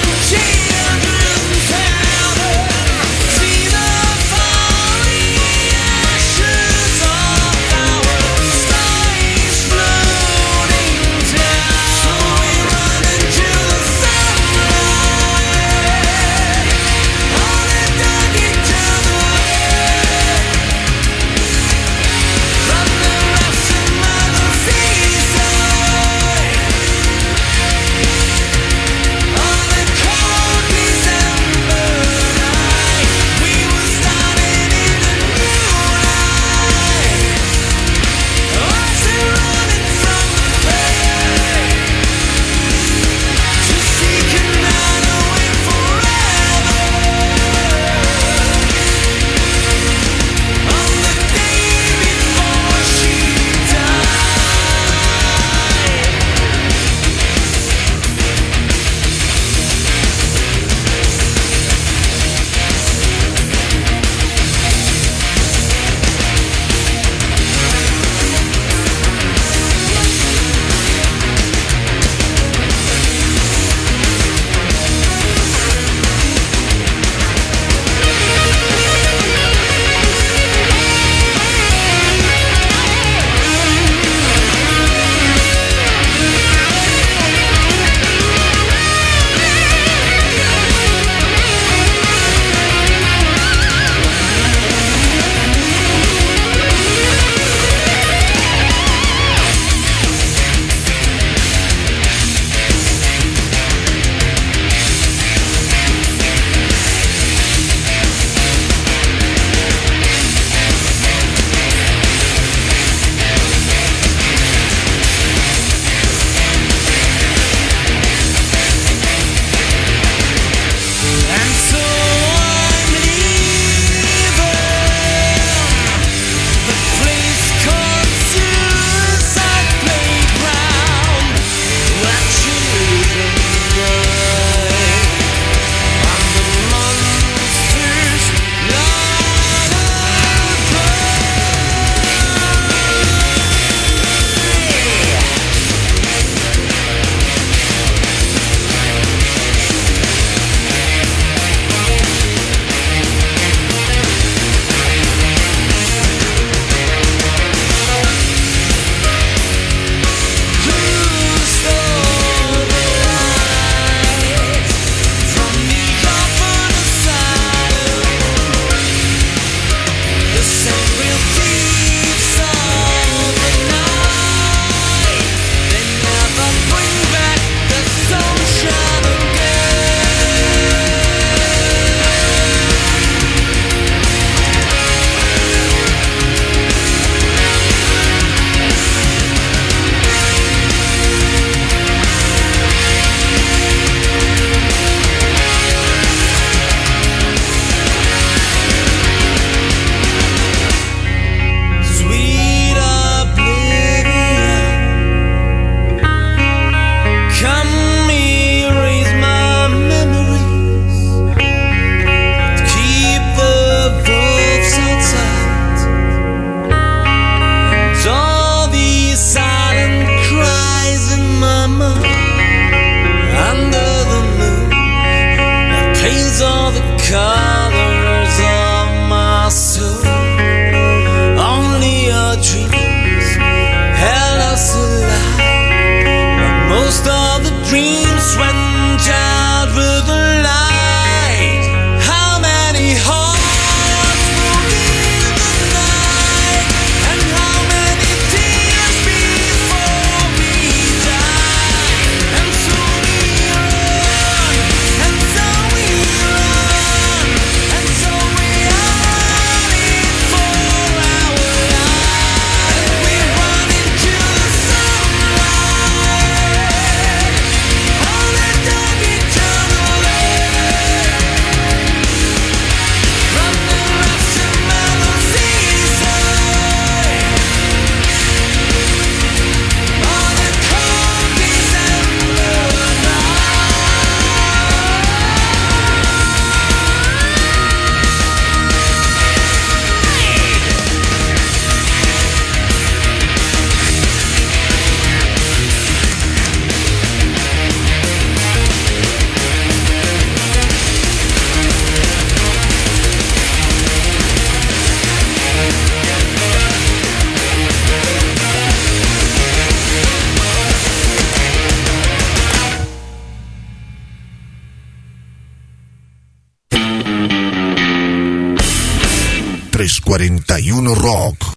Rock.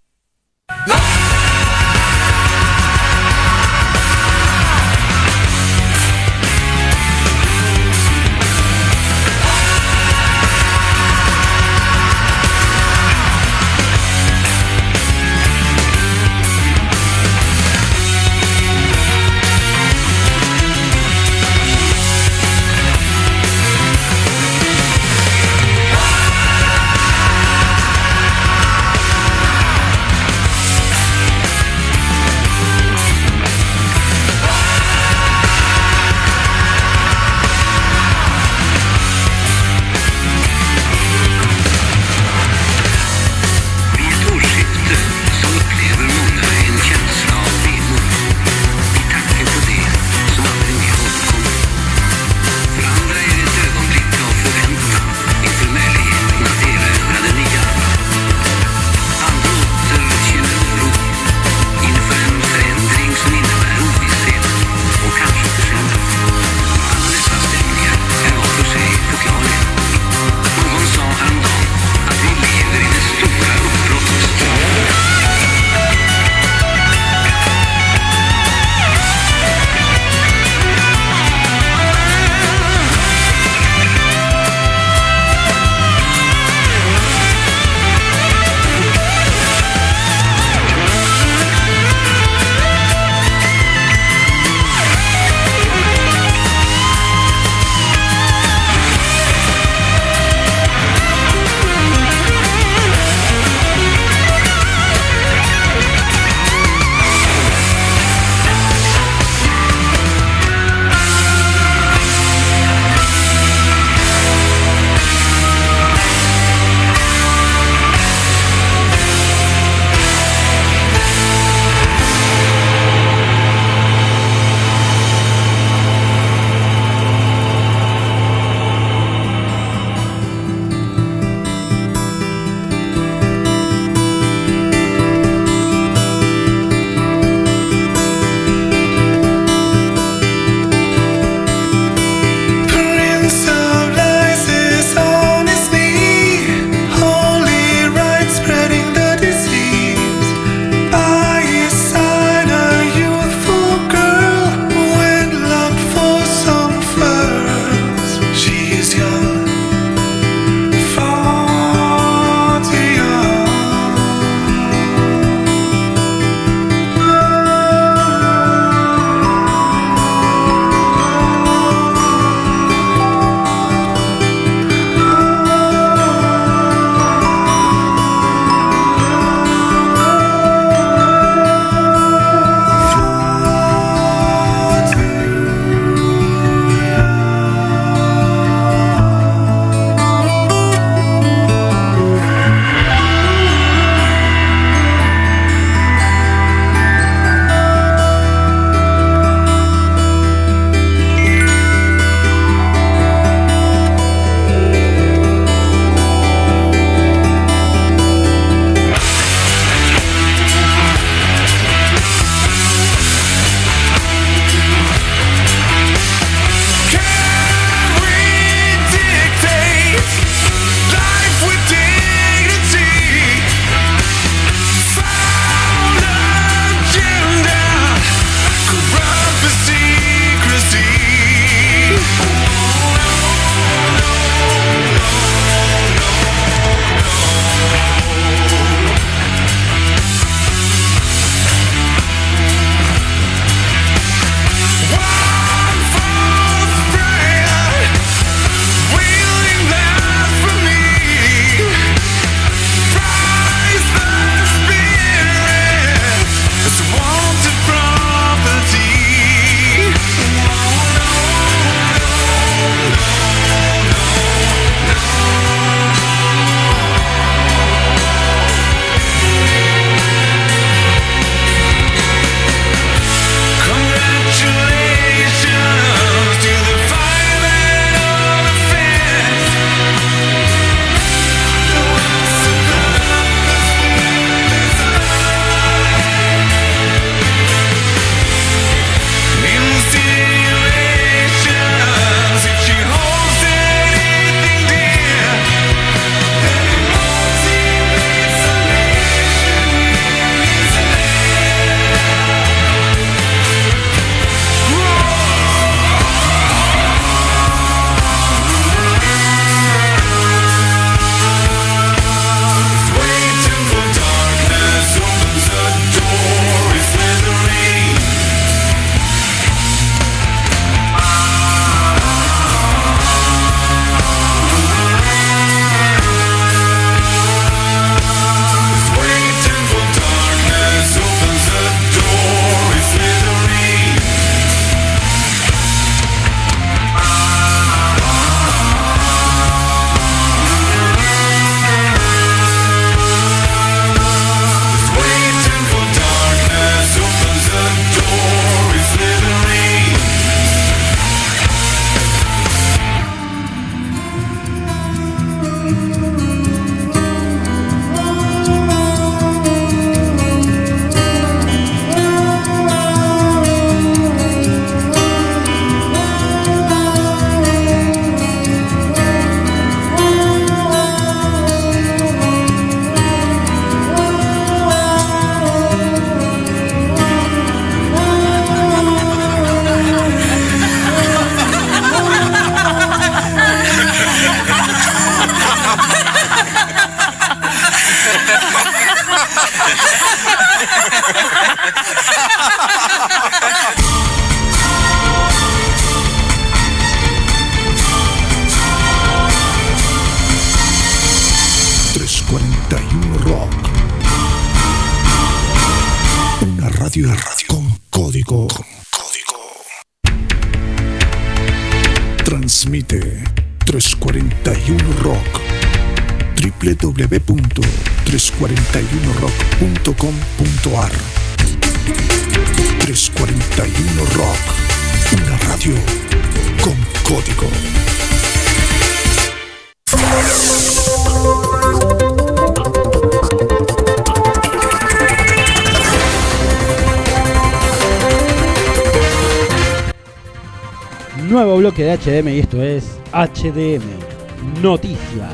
Bloque de HDM y esto es HDM Noticias.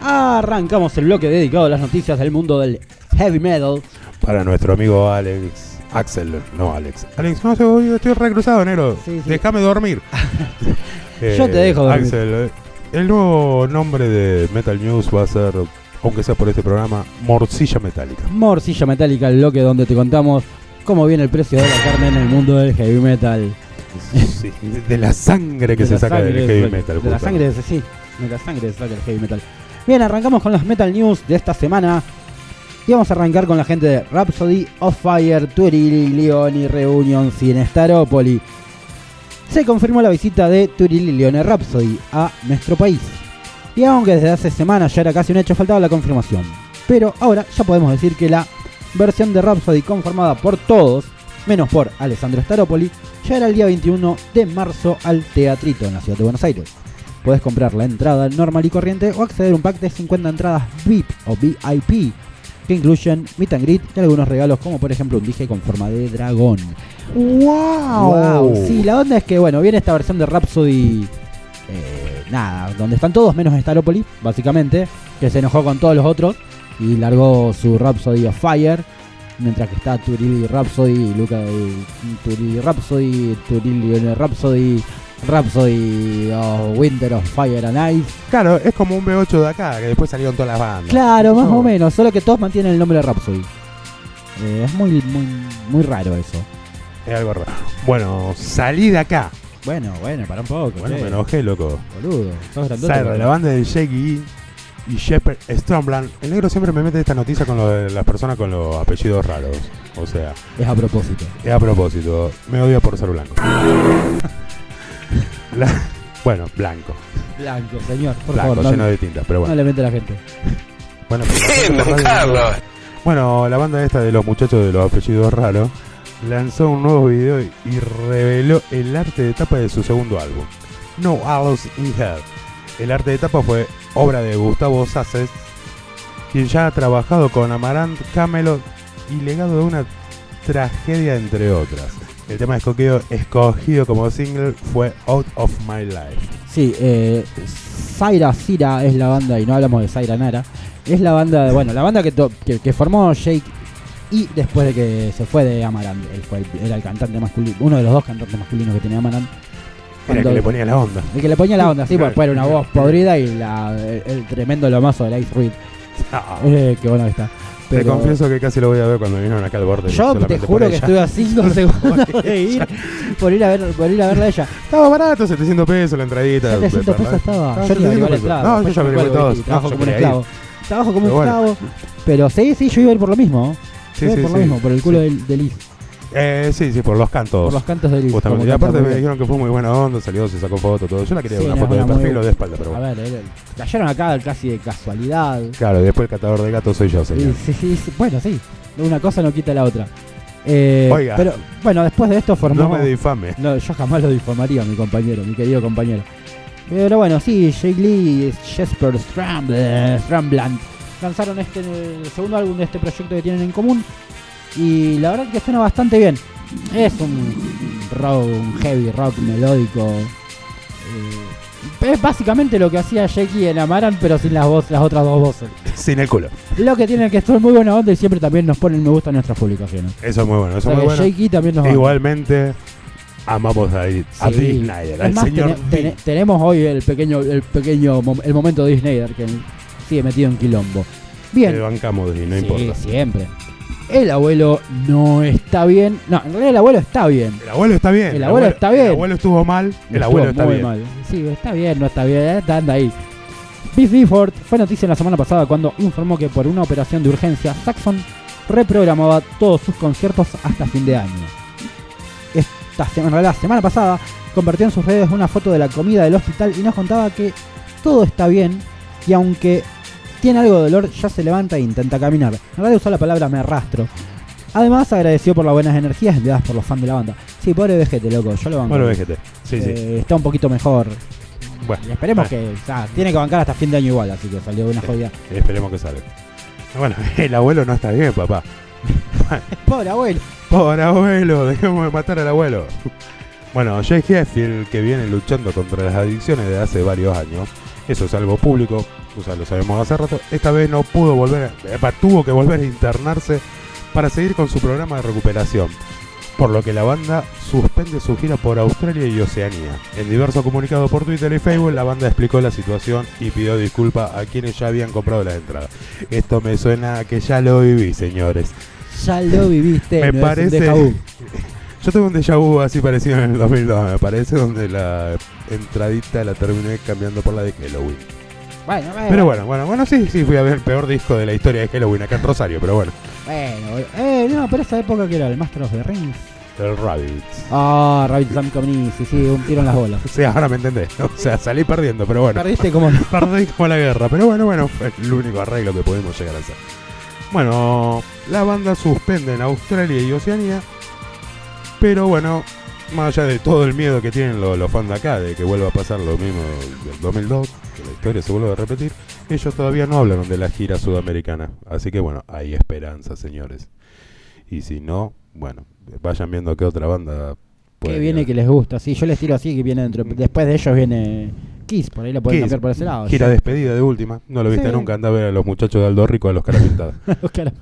Arrancamos el bloque dedicado a las noticias del mundo del heavy metal. Para nuestro amigo Alex. Axel, no Alex. Alex, no, estoy, estoy recruzado, negro. Sí, sí. Déjame dormir. <laughs> Yo te dejo dormir. Axel, eh, el nuevo nombre de Metal News va a ser, aunque sea por este programa, Morcilla Metálica. Morcilla Metálica, el bloque donde te contamos cómo viene el precio de la carne en el mundo del heavy metal. Sí, de la sangre que De se saca del heavy metal. De la sangre, sí, de la sangre se saca el heavy metal. Bien, arrancamos con las metal news de esta semana. Y vamos a arrancar con la gente de Rhapsody of Fire, Turili, Leon y Reunion sin Staropoli. Se confirmó la visita de Turili, Leon y Rhapsody a nuestro país. Y aunque desde hace semanas ya era casi un hecho, faltaba la confirmación. Pero ahora ya podemos decir que la versión de Rhapsody conformada por todos, menos por Alessandro Staropoli, ya era el día 21 de marzo al Teatrito en la ciudad de Buenos Aires. Puedes comprar la entrada normal y corriente o acceder a un pack de 50 entradas VIP o VIP que incluyen meet and greet y algunos regalos como por ejemplo un dije con forma de dragón. ¡Wow! Sí, la onda es que bueno, viene esta versión de Rhapsody eh, nada, donde están todos menos Staropoli, básicamente, que se enojó con todos los otros y largó su Rhapsody of Fire, mientras que está Turili Rhapsody, Luca y Turili Rhapsody, Turili Rhapsody, Rhapsody of Winter of Fire and Ice. Claro, es como un B8 de acá, que después salieron todas las bandas. Claro, más No. o menos, solo que todos mantienen el nombre de Rhapsody. Eh, es muy, muy, muy raro eso. Es algo raro. Bueno, salí de acá. Bueno, bueno, para un poco. Bueno, che, me enojé, loco. Boludo, sos grandote. De la banda de Shaggy y Shepard Stromland. El negro siempre me mete esta noticia con lo de las personas con los apellidos raros. O sea, Es a propósito. es a propósito. Me odia por ser blanco. <laughs> La- bueno, blanco. Blanco, señor, por blanco, favor, lleno no, de tintas, pero no bueno. le mente a la gente. Bueno, pero la gente de radio- Bueno, la banda esta de los muchachos de los apellidos raros lanzó un nuevo video y reveló el arte de tapa de su segundo álbum, No Owls in Hell. El arte de tapa fue obra de Gustavo Sasses, quien ya ha trabajado con Amarant, Camelot y legado de una tragedia entre otras. El tema escogido, escogido como single fue Out of My Life. Sí, eh, Zaira Sira es la banda, y no hablamos de Zaira Nara, es la banda, bueno, la banda que, formó Jake y después de que se fue de Amarant, él fue el- era el cantante masculino, uno de los dos cantantes masculinos que tenía Era el Cuando- que le ponía la onda. el que le ponía la onda, sí, Claro. porque era una voz podrida y la, el, el tremendo lomazo de Ice Reed. Ah, Eh, qué bueno que está. Te Pero confieso que casi lo voy a ver cuando vinieron acá al borde. yo te juro que estuve a 5 <laughs> segundos de ir por ir a ver, por ir a verla a ella. Estaba barato, 700 pesos la entradita. 700 pesos estaba. Yo ni 700 averigué la pesos. entrada. No, yo ya me acuerdo todos. que Trabajo No, como un esclavo. Trabajo como un esclavo. Pero sí, sí, yo iba a ir por lo mismo. Sí, Iba a ir sí, por lo mismo, por el culo del, de Liz. Eh, sí, sí, por los cantos. Por los cantos de Liz. Justamente. Y aparte me dijeron que fue muy buena onda, salió, se sacó foto, todo. Yo la quería Sí, ver una no, foto de perfil o de espalda, pero A bueno. ver, eh, cayeron acá casi de casualidad. Claro, y después el catador de gatos soy yo, señor. Sí, sí, sí, bueno, sí. Una cosa no quita la otra. Eh, Oiga. Pero bueno, después de esto formó. No me difame. No, yo jamás lo difamaría, mi compañero, mi querido compañero. Pero bueno, sí, Jake Lee y Jesper Stramb- eh, Strambland lanzaron este el segundo álbum de este proyecto que tienen en común. Y la verdad que suena bastante bien. Es un rock, un heavy rock melódico. eh, es básicamente lo que hacía Jakey en Amaran, pero sin las, voz, las otras dos voces. <laughs> Sin el culo. Lo que tiene que estar muy buena onda y siempre también nos ponen me gusta en nuestras publicaciones. Eso es muy bueno, O eso sea es muy bueno. Jakey también nos. Igualmente, amamos a, a Sí. Dee Snyder, Es al más, señor tenemos hoy el pequeño, el pequeño, el momento de Snyder que sigue metido en quilombo. Bien, bancamos Dee, no sí, importa. siempre. El abuelo no está bien. No, en realidad el abuelo está bien. El abuelo está bien. El abuelo está bien. El abuelo estuvo mal, el Estuvo abuelo está muy bien. mal. Sí, está bien, no está bien, eh, está anda ahí. Biff Gifford fue noticia la semana pasada cuando informó que por una operación de urgencia, Saxon reprogramaba todos sus conciertos hasta fin de año. Esta semana, la semana pasada, compartió en sus redes una foto de la comida del hospital y nos contaba que todo está bien y aunque tiene algo de dolor, ya se levanta e intenta caminar. En realidad usó la palabra me arrastro. Además agradeció por las buenas energías enviadas por los fans de la banda. Sí, pobre vejete, loco, yo lo banco. Bueno, VGT. Sí, sí. Eh, Está un poquito mejor. Bueno, Y esperemos que. O sea, tiene que bancar hasta fin de año igual, así que salió de una jodida. Esperemos que salga. Bueno, <laughs> el abuelo no está bien, papá. <laughs> Pobre abuelo. Pobre abuelo, dejemos de matar al abuelo. Bueno, Jay Heffield, que viene luchando contra las adicciones desde hace varios años, eso es algo público, lo sabemos hace rato, esta vez no pudo volver, tuvo que volver a internarse para seguir con su programa de recuperación, por lo que la banda suspende su gira por Australia y Oceanía. En diversos comunicados por Twitter y Facebook, la banda explicó la situación y pidió disculpas a quienes ya habían comprado las entradas. Esto me suena a que ya lo viví, señores. Ya lo viviste. Me no es un parece. <laughs> Yo tuve un déjà vu así parecido en el 2002, me parece, donde la entradita la terminé cambiando por la de Halloween. Bueno, bueno. Pero bueno, bueno, bueno, sí, sí, fui a ver el peor disco de la historia de Halloween acá en Rosario, pero bueno, Bueno, eh, no, pero esa época que era el Master of the Rings. el Rabbits. Ah, Rabbit Community, sí, sí, un tiro en las bolas. Sea, ahora me entendés. O sea, salí perdiendo, pero bueno. Perdiste como. <laughs> Perdí como la guerra, pero bueno, bueno, fue el único arreglo que pudimos llegar a hacer. Bueno, la banda suspende en Australia y Oceanía, pero bueno, más allá de todo el miedo que tienen los, los fans de acá, de que vuelva a pasar lo mismo del 2002, que la historia se vuelva a repetir, ellos todavía no hablaron de la gira sudamericana. Así que bueno, hay esperanza, señores. Y si no, bueno, vayan viendo qué otra banda puede Que viene que les gusta, sí, yo les tiro así que viene dentro. Después de ellos viene Kiss, por ahí lo pueden Kiss, cambiar por ese lado. Gira sí. despedida de última. No lo viste Sí. nunca. Anda a ver a los muchachos de Aldo Rico a los caras pintadas. <laughs> Los <laughs>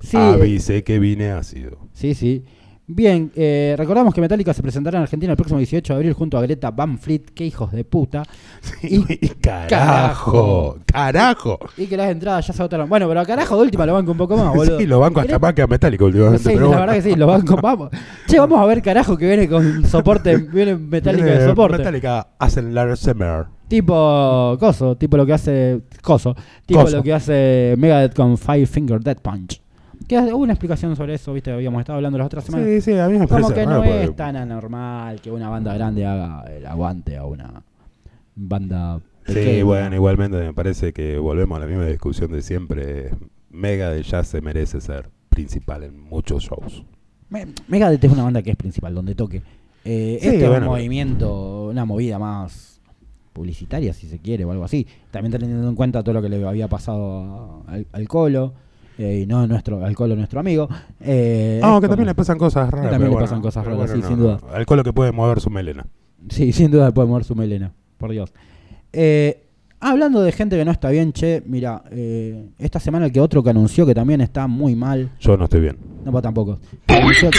sí, Avisé que vine ácido. sí, sí. Bien, eh, recordamos que Metallica se presentará en Argentina el próximo 18 de abril junto a Greta Van Fleet, que hijos de puta. Y <laughs> carajo, carajo. Y que las entradas ya se agotaron. Bueno, pero carajo de última lo banco un poco más, boludo. Sí, lo banco hasta más que a Metallica últimamente. Sí, pero la bueno. verdad que sí, lo banco. Vamos. <laughs> Che, vamos a ver carajo que viene con soporte, viene Metallica de soporte. Metallica hacen Lars Summer. Tipo Coso, tipo lo que hace Coso, tipo Coso. lo que hace Megadeth con Five Finger Death Punch. Que hubo una explicación sobre eso, viste, habíamos estado hablando las otras semanas. Sí, sí, a mí me Como que no porque- es tan anormal que una banda grande haga el aguante a una banda Sí, pequeña. bueno, igualmente me parece que volvemos a la misma discusión de siempre. Mega de Jazz se merece ser principal en muchos shows. Me- Megadeth es una banda que es principal, donde toque. Eh, Sí, este es bueno, un movimiento, una movida más publicitaria, si se quiere, o algo así. También teniendo en cuenta todo lo que le había pasado al Colo, eh, y no nuestro, al Colo, nuestro amigo. Eh, Ah, que como- también le pasan cosas raras. también pero le bueno, pasan cosas raras, bueno, sí, sin duda. no. Al colo que puede mover su melena. Sí, <laughs> sin duda puede mover su melena, por Dios. Eh, hablando de gente que no está bien, che, mira, eh, esta semana el que otro que anunció que también está muy mal, Yo no estoy bien. no, pues tampoco. Que anunció,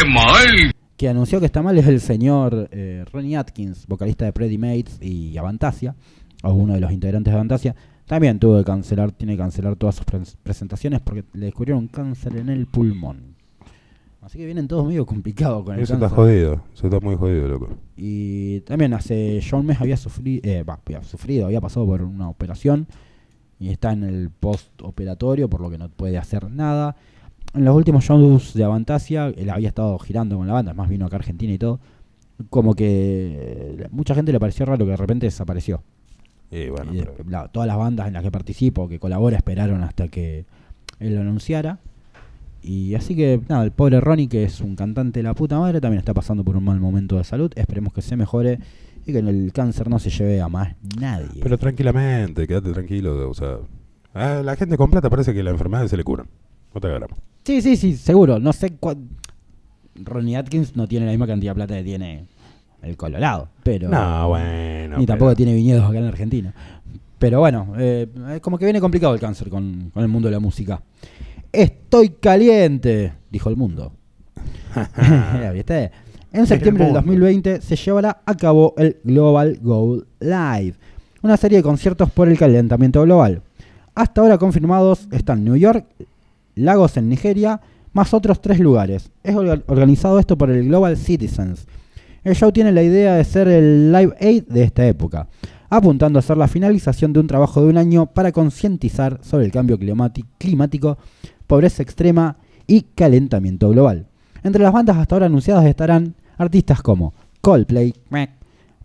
que anunció que está mal es el señor eh, Ronnie Atkins, vocalista de Pretty Mates y Avantasia, o uno de los integrantes de Avantasia. También tuvo que cancelar, tiene que cancelar todas sus pres- presentaciones porque le descubrieron cáncer en el pulmón. Así que vienen todos medio complicados con el Eso está jodido. Eso está muy jodido, loco. Y también hace John Mes había sufrido, había sufrido, había pasado por una operación y está en el post-operatorio, por lo que no puede hacer nada. En los últimos shows de Avantasia, él había estado girando con la banda, además vino acá a Argentina y todo. Como que eh, mucha gente le pareció raro que de repente desapareció. Y bueno, Y de- pero- la- todas las bandas en las que participo, que colabora, esperaron hasta que él lo anunciara. Y así que, nada, el pobre Ronnie, que es un cantante de la puta madre, también está pasando por un mal momento de salud. Esperemos que se mejore y que el cáncer no se lleve a más nadie. Pero tranquilamente, quédate tranquilo. O sea, a la gente con plata parece que la enfermedad se le curan. No te agarramos. sí, sí, sí, seguro. No sé cuál. Ronnie Atkins no tiene la misma cantidad de plata que tiene el Colorado. Pero. No, bueno. ni tampoco pero- tiene viñedos acá en Argentina. Pero bueno, eh, es como que viene complicado el cáncer con, con el mundo de la música. Estoy caliente, dijo el mundo. <laughs> <laughs> ¿Viste? En septiembre del mundo. 2020 se llevará a cabo el Global Gold Live, una serie de conciertos por el calentamiento global. Hasta ahora confirmados están New York, Lagos en Nigeria, más otros tres lugares. Es orga- organizado esto por el Global Citizens. El show tiene la idea de ser el Live Aid de esta época, apuntando a ser la finalización de un trabajo de un año para concientizar sobre el cambio climático pobreza extrema y calentamiento global. Entre las bandas hasta ahora anunciadas estarán artistas como Coldplay,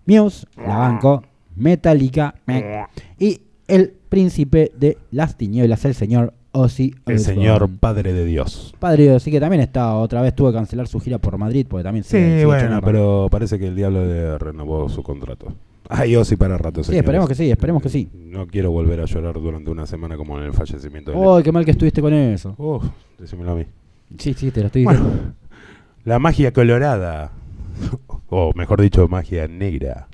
Muse, La Banco, Metallica y el príncipe de las tinieblas, el señor Ozzy El Osbourne. señor Padre de Dios. Padre de Ozzy que también está otra vez tuvo que cancelar su gira por Madrid porque también se Sí, echó bueno, pero parece que el diablo le renovó su contrato. Ay, Ozzy para rato, Sí, esperemos que sí, esperemos que sí. No quiero volver a llorar durante una semana como en el fallecimiento de ¡Ay, qué mal que estuviste con eso! Uf, decímelo a mí. Sí, sí, te lo estoy diciendo. Bueno, la magia colorada, o mejor dicho, magia negra.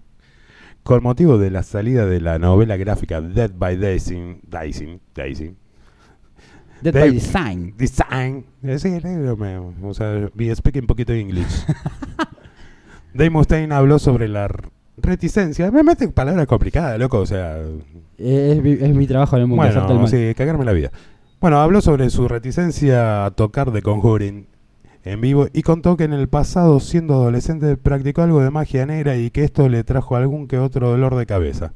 Con motivo de la salida de la novela gráfica Dead by Daisy, Daisy, Daisy, Dead by Design. Design. Sí, negro, o sea, we speak un poquito de inglés. <laughs> Dave Mustaine habló sobre la reticencia. Me mete palabras complicadas, loco, o sea, Eh, Es, mi- es mi trabajo en el mundo, el bueno, sí, cagarme la vida. Bueno, habló sobre su reticencia a tocar de Conjuring en vivo y contó que en el pasado, siendo adolescente, practicó algo de magia negra y que esto le trajo algún que otro dolor de cabeza.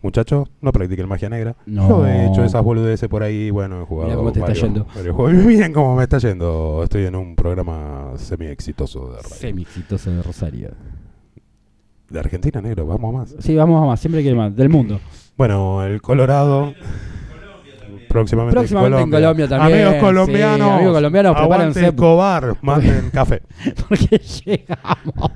Muchachos, no practiquen magia negra. No. Yo he hecho esas boludeces por ahí, bueno, he jugado. Mirá cómo te está varios- yendo. varios juegos. <laughs> Miren cómo me está yendo. Estoy en un programa semi exitoso de radio. Semi exitoso de Rosario. De Argentina, negro, vamos más. Sí, vamos a más, siempre quiere más, del mundo. Bueno, el Colorado. Próximamente, Próximamente en Colombia también, Amigos sí, colombianos. amigos colombianos, prepárense. Escobar, <laughs> manden café. <laughs> Porque llegamos.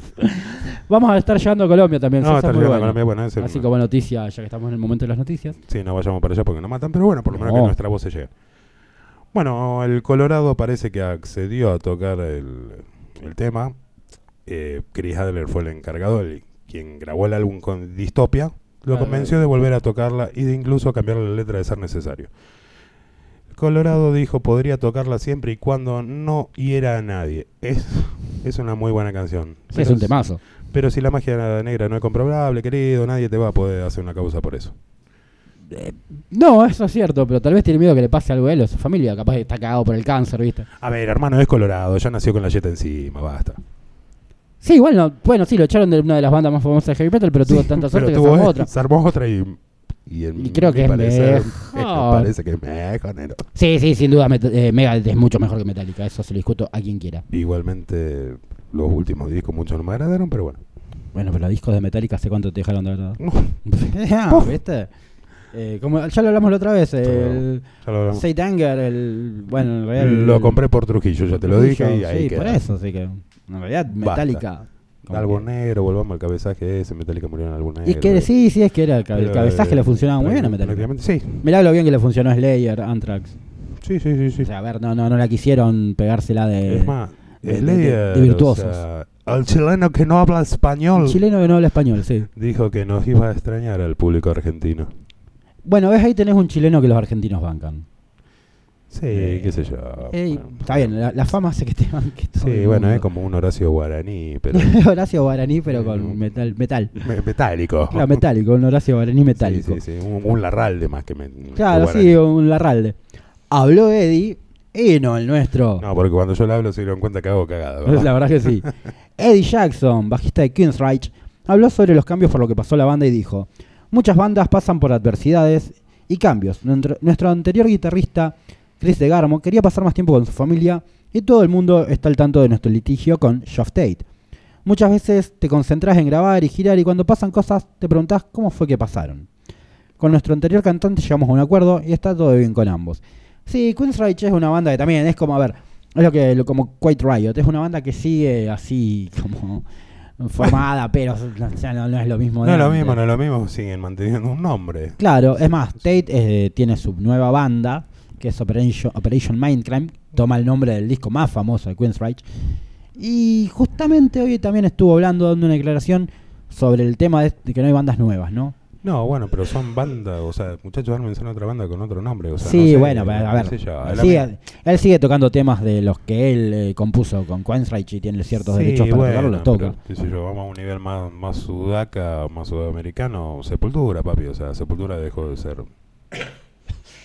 Vamos a estar llegando a Colombia también. No, es muy llegando a. Colombia, bueno, ese- Así como noticia, ya que estamos en el momento de las noticias. Sí, no vayamos para allá porque nos matan, pero bueno, por lo menos No. que nuestra voz se llegue. Bueno, el Colorado parece que accedió a tocar el, el tema. Eh, Chris Adler fue el encargado, el, quien grabó el álbum con Distopia. Lo convenció de volver a tocarla y de incluso cambiar la letra de ser necesario. Colorado dijo podría tocarla siempre y cuando no hiera a nadie. Es, es una muy buena canción. Sí, es un temazo. Pero si la magia negra no es comprobable, querido, nadie te va a poder hacer una causa por eso. No, eso es cierto, pero tal vez tiene miedo que le pase algo a él o a su familia. Capaz que está cagado por el cáncer, ¿viste? A ver, hermano, es colorado, ya nació con la yeta encima, basta. Sí, igual no. Bueno, sí, lo echaron de una de las bandas más famosas de heavy metal, pero tuvo Sí, tanta pero suerte que tuvo- se armó otra. Se armó otra y. Y, en Y creo que es parecer, mejor. parece que es mejor, nero. Sí, sí, sin duda, Met- eh, Megadeth es mucho mejor que Metallica. Eso se lo discuto a quien quiera. Igualmente, los últimos discos mucho no me agradaron, pero bueno. Bueno, pero los discos de Metallica, ¿hace cuánto te dejaron de verdad? No, <laughs> Ah, ¿Viste? Eh, como ya lo hablamos la otra vez, el. Saint Anger, el. Bueno, en realidad. el- Lo compré por Trujillo, ya te lo dije, y Sí, ahí por queda. eso, así que. En realidad, Metallica. Negro, volvamos al cabezaje ese, Metallica murió en álbum negro. Y que sí, sí, es que era el, ca- el Pero, cabezaje eh, le funcionaba muy bien a Metallica. prácticamente Sí, Mirá lo bien que le funcionó Slayer, Anthrax. sí, sí, sí. sí. O sea, a ver, no, no, no la quisieron pegársela de. es más, de- de- Slayer, de virtuosos. o sea, el chileno que no habla español Un chileno que no habla español, sí. dijo que nos iba a extrañar al público argentino. Bueno, ves, ahí tenés un chileno que los argentinos bancan. Sí, Eh, qué sé yo. Bueno. está bien, la, la fama hace que te banque todo Sí, bueno, es como un Horacio Guaraní, pero <laughs> Horacio Guaraní, pero con Mm. metal. metal. me- metálico. Claro, metálico, un Horacio Guaraní metálico. Sí, sí, sí, un, un Larralde más que me, Claro, que sí, un Larralde. Habló Eddie y no el nuestro. No, porque cuando yo le hablo se dieron cuenta que hago cagada. <laughs> ¿verdad? La verdad que sí. Eddie Jackson, bajista de Queensryche, habló sobre los cambios por lo que pasó la banda y dijo: Muchas bandas pasan por adversidades y cambios. Nuestro, nuestro anterior guitarrista, Chris DeGarmo, quería pasar más tiempo con su familia y todo el mundo está al tanto de nuestro litigio con Geoff Tate. Muchas veces te concentras en grabar y girar y cuando pasan cosas te preguntas cómo fue que pasaron. Con nuestro anterior cantante llegamos a un acuerdo y está todo bien con ambos. Sí, Queensryche es una banda que también es como, a ver, es lo que lo- como Quite Riot, es una banda que sigue así como <laughs> formada, pero o sea, no, no es lo mismo. No de es lo mismo, no es lo mismo, siguen manteniendo un nombre. Claro, es más, Tate eh, tiene su nueva banda, que es Operation, Operation Mindcrime, toma el nombre del disco más famoso de Queensryche. Y justamente hoy también estuvo hablando, dando una declaración sobre el tema de, que no hay bandas nuevas, ¿no? No, bueno, pero son bandas, o sea, muchachos, ármense en otra banda con otro nombre. O sea, sí, no sé, bueno, pero, a ver, sé yo, él sigue, me- él sigue tocando temas de los que él eh, compuso con Queensryche y tiene ciertos Sí, derechos para bueno, tocarlo, los toca. pero, sé yo, vamos a un nivel más, más sudaca, más sudamericano, Sepultura, papi. O sea, Sepultura dejó de ser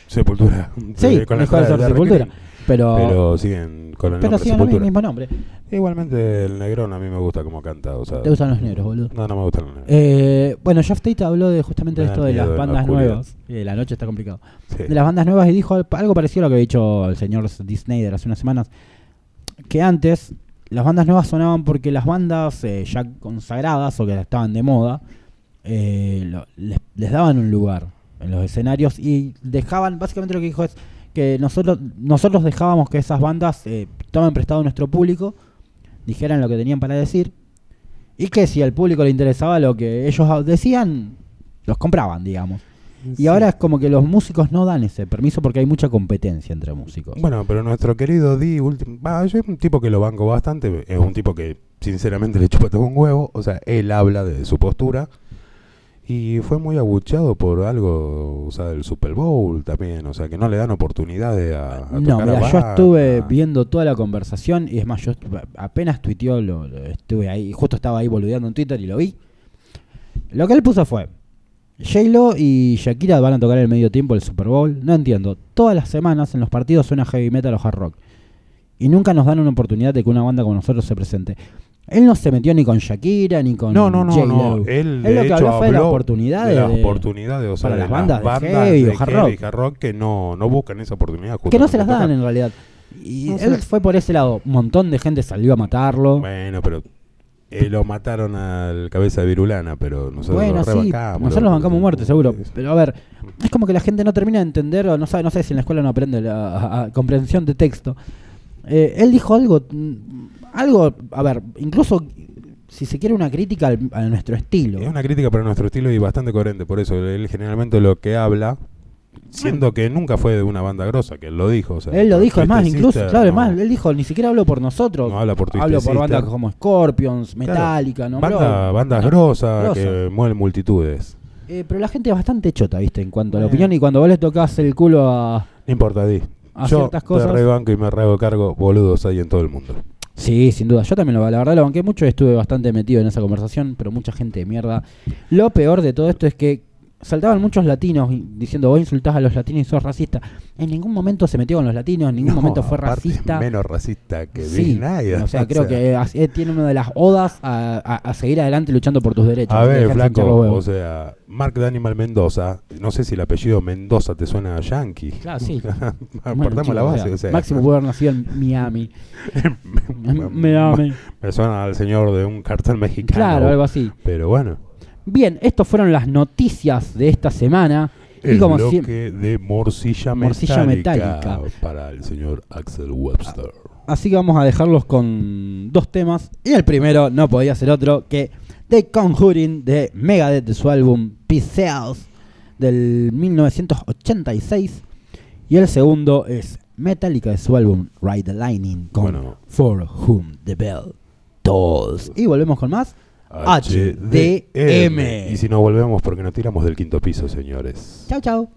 Sepultura. Sí, Eh, con la dejó de de Sepultura. Pero, pero, Pero siguen con el nombre siguen el mismo nombre. Igualmente el Negrón a mí me gusta como canta. O sea, Te gustan los negros, boludo. No, no me gustan los negros. Eh, bueno, Jeff Tate habló de justamente de esto de las bandas nuevas. Y de la noche está complicado. Sí. De las bandas nuevas y dijo al- algo parecido a lo que había dicho el señor Disney hace unas semanas. Que antes las bandas nuevas sonaban porque las bandas eh, ya consagradas o que estaban de moda eh, lo- les, les daban un lugar en los escenarios y dejaban, básicamente lo que dijo es que nosotros nosotros dejábamos que esas bandas eh, tomen prestado a nuestro público, dijeran lo que tenían para decir y que si al público le interesaba lo que ellos decían, los compraban, digamos. Y ahora es como que los músicos no dan ese permiso porque hay mucha competencia entre músicos. Bueno, pero nuestro querido Di, va, yo es un tipo que lo banco bastante, es un tipo que sinceramente le chupa todo un huevo, o sea, él habla de su postura y fue muy abucheado por algo, o sea, del Super Bowl también, o sea, que no le dan oportunidades a, a no, tocar mira, yo estuve viendo toda la conversación y es más, yo apenas tuiteó, lo, lo- estuve ahí, justo estaba ahí boludeando en Twitter y lo vi. Lo que él puso fue, J-Lo y Shakira van a tocar el medio tiempo del Super Bowl. No entiendo, todas las semanas en los partidos suena heavy metal o hard rock. Y nunca nos dan una oportunidad de que una banda como nosotros se presente. Él no se metió ni con Shakira ni con No, no, no, no. Él, Él de lo que hecho, habló fue de las oportunidades de las de- oportunidades, o sea, para de las bandas de heavy o hard heavy, rock. hard rock que no, no buscan esa oportunidad. que no se las dan tocar. en realidad. Y No él fue por ese lado. Un montón de gente salió a matarlo. Bueno, pero eh, lo mataron al cabeza de virulana, pero nosotros Bueno, lo sí, rebancamos. nosotros los bancamos muerte, seguro. Pero a ver, es como que la gente no termina de entender, o no sabe, no sé si en la escuela no aprende la a- a- comprensión de texto. Eh, él dijo algo, mm, algo, a ver, incluso si se quiere una crítica al- a nuestro estilo. Es una crítica para nuestro estilo y bastante coherente, por eso él generalmente lo que habla, siendo que nunca fue de una banda grosa, que él lo dijo. o sea, Él lo dijo, es más, incluso, claro, es no. más, él dijo, ni siquiera hablo por nosotros. No habla por Hablo por bandas como Scorpions, Claro. Metallica, ¿no? Banda- bandas grosas que mueven multitudes. Eh, pero la gente es bastante chota, ¿viste? En cuanto a la opinión y cuando vos le tocas el culo a, No importa, Di. a Yo ciertas te cosas. rebanco y me rego cargo, boludos hay en todo el mundo. Sí, sin duda. Yo también lo, la verdad lo banqué mucho estuve bastante metido en esa conversación, pero mucha gente de mierda. Lo peor de todo esto es que saltaban muchos latinos diciendo vos insultás a los latinos y sos racista. En ningún momento se metió con los latinos, en ningún No, momento fue racista. Menos racista que Sí, Bill Nye. o sea, creo que eh, tiene una de las odas a, a- a seguir adelante luchando por tus derechos. A ver, flaco, o sea, Mark de Animal Mendoza, no sé si el apellido Mendoza te suena a yankee. Claro, sí. Partamos <laughs> Bueno, chicos, la base, sea, o sea. Máximo haber nacido en Miami. <laughs> Miami. Me suena al señor de un cartel mexicano. Claro, algo así. Pero bueno, Bien, estas fueron las noticias de esta semana. el y como bloque siempre. de morcilla, Morcilla metálica, metálica. para el señor Axel Webster. Así que vamos a dejarlos con dos temas. Y el primero no podía ser otro que The Conjuring de Megadeth de su álbum Pixels del 1986. Y el segundo es Metallica de su álbum Ride the Lightning con Bueno. For Whom the Bell Tolls. Y volvemos con más. HDM. Y si no volvemos porque nos tiramos del quinto piso, señores. Chao, chao.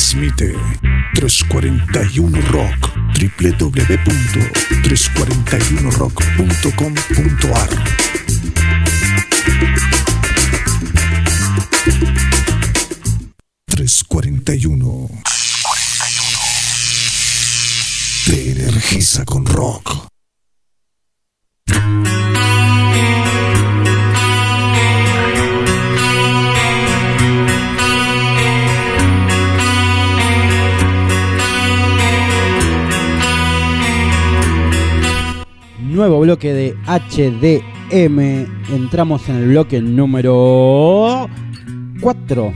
Mente 341 Rock www.341rock.com.ar 341 Te energiza con rock. Nuevo bloque de HDM. Entramos en el bloque número 4.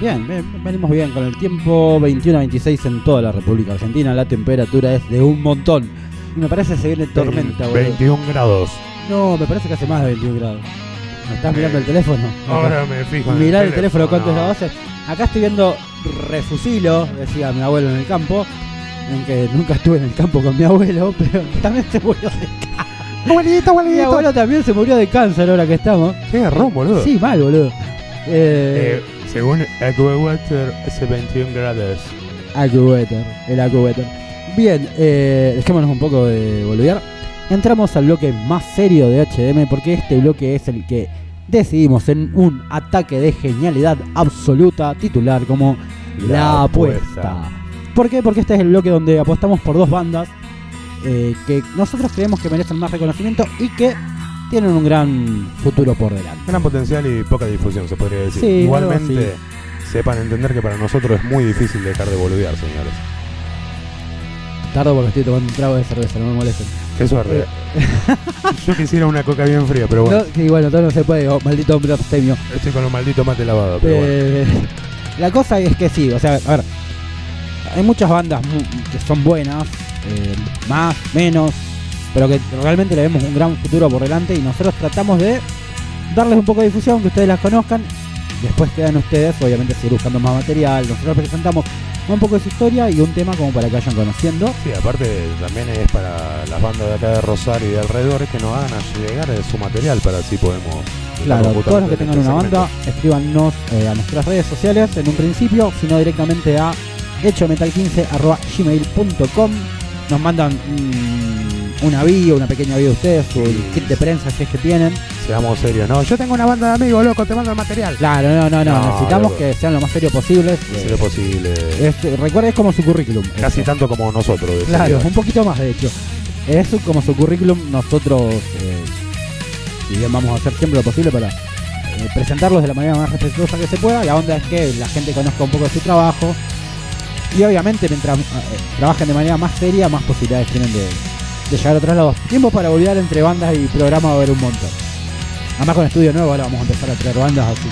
Bien, venimos bien con el tiempo. 21 a 26 en toda la República Argentina. La temperatura es de un montón. Y me parece que se viene tormenta, boludo. 21 grados. No, me parece que hace más de 21 grados. ¿Me estás mirando el teléfono? Ahora me <laughs> fijo Mirar el teléfono cuántos grados hace. Acá estoy viendo refusilo, decía mi abuelo en el campo. Aunque nunca estuve en el campo con mi abuelo, <laughs> pero también se murió de cáncer. Abuelito, Mi abuelo también se murió de cáncer ahora que estamos. Qué garrón, boludo. Sí, mal, boludo. Eh, Eh, según AccuWeather, hace 21 grados. AccuWeather, el AccuWeather. Bien, eh, dejémonos un poco de boludear. Entramos al bloque más serio de HDM porque este bloque es el que decidimos en un ataque de genialidad absoluta titular como La, La apuesta. apuesta. ¿Por qué? Porque este es el bloque donde apostamos por dos bandas eh, que nosotros creemos que merecen más reconocimiento y que tienen un gran futuro por delante. Gran potencial y poca difusión, se podría decir. Sí, Igualmente, sepan entender que para nosotros es muy difícil dejar de boludear, señores. Tardo porque estoy tomando un trago de cerveza, no me molesten. Eso es real. Yo quisiera una coca bien fría, pero bueno, No, sí, bueno, todo no se puede, oh, maldito hombre abstemio. estoy con los malditos mate lavado, pero bueno. Eh, la cosa es que sí, o sea, a ver, hay muchas bandas que son buenas, eh, más, menos, pero que realmente le vemos un gran futuro por delante y nosotros tratamos de darles un poco de difusión, que ustedes las conozcan. Después quedan ustedes, obviamente, seguir buscando más material. Nosotros presentamos un poco de su historia y un tema como para que vayan conociendo. Sí, aparte también es para las bandas de acá de Rosario y de alrededores que nos hagan a llegar su material para así podemos... Claro, todos los que tengan este una segmento. banda, escríbanos eh, a nuestras redes sociales en un principio, sino directamente a hechometal15.gmail.com Nos mandan mm, una bio, una pequeña bio de ustedes, su kit de prensa si es que tienen. Seamos serios, no, yo tengo una banda de amigos, loco, te mando el material. Claro, no, no, no, No, necesitamos loco. que sean lo más serio posible. Si es posible. Es, recuerda, es como su currículum. Casi tanto como nosotros. de Claro, serio. un poquito más de hecho. Es como su currículum, nosotros, eh, si bien vamos a hacer siempre lo posible para eh, presentarlos de la manera más respetuosa que se pueda, la onda es que la gente conozca un poco de su trabajo y obviamente mientras eh, trabajen de manera más seria, más posibilidades tienen de, de llegar a otros lados. Tiempo para volver entre bandas y programas va a haber un montón. Además con estudio nuevo ahora vamos a empezar a traer bandas, así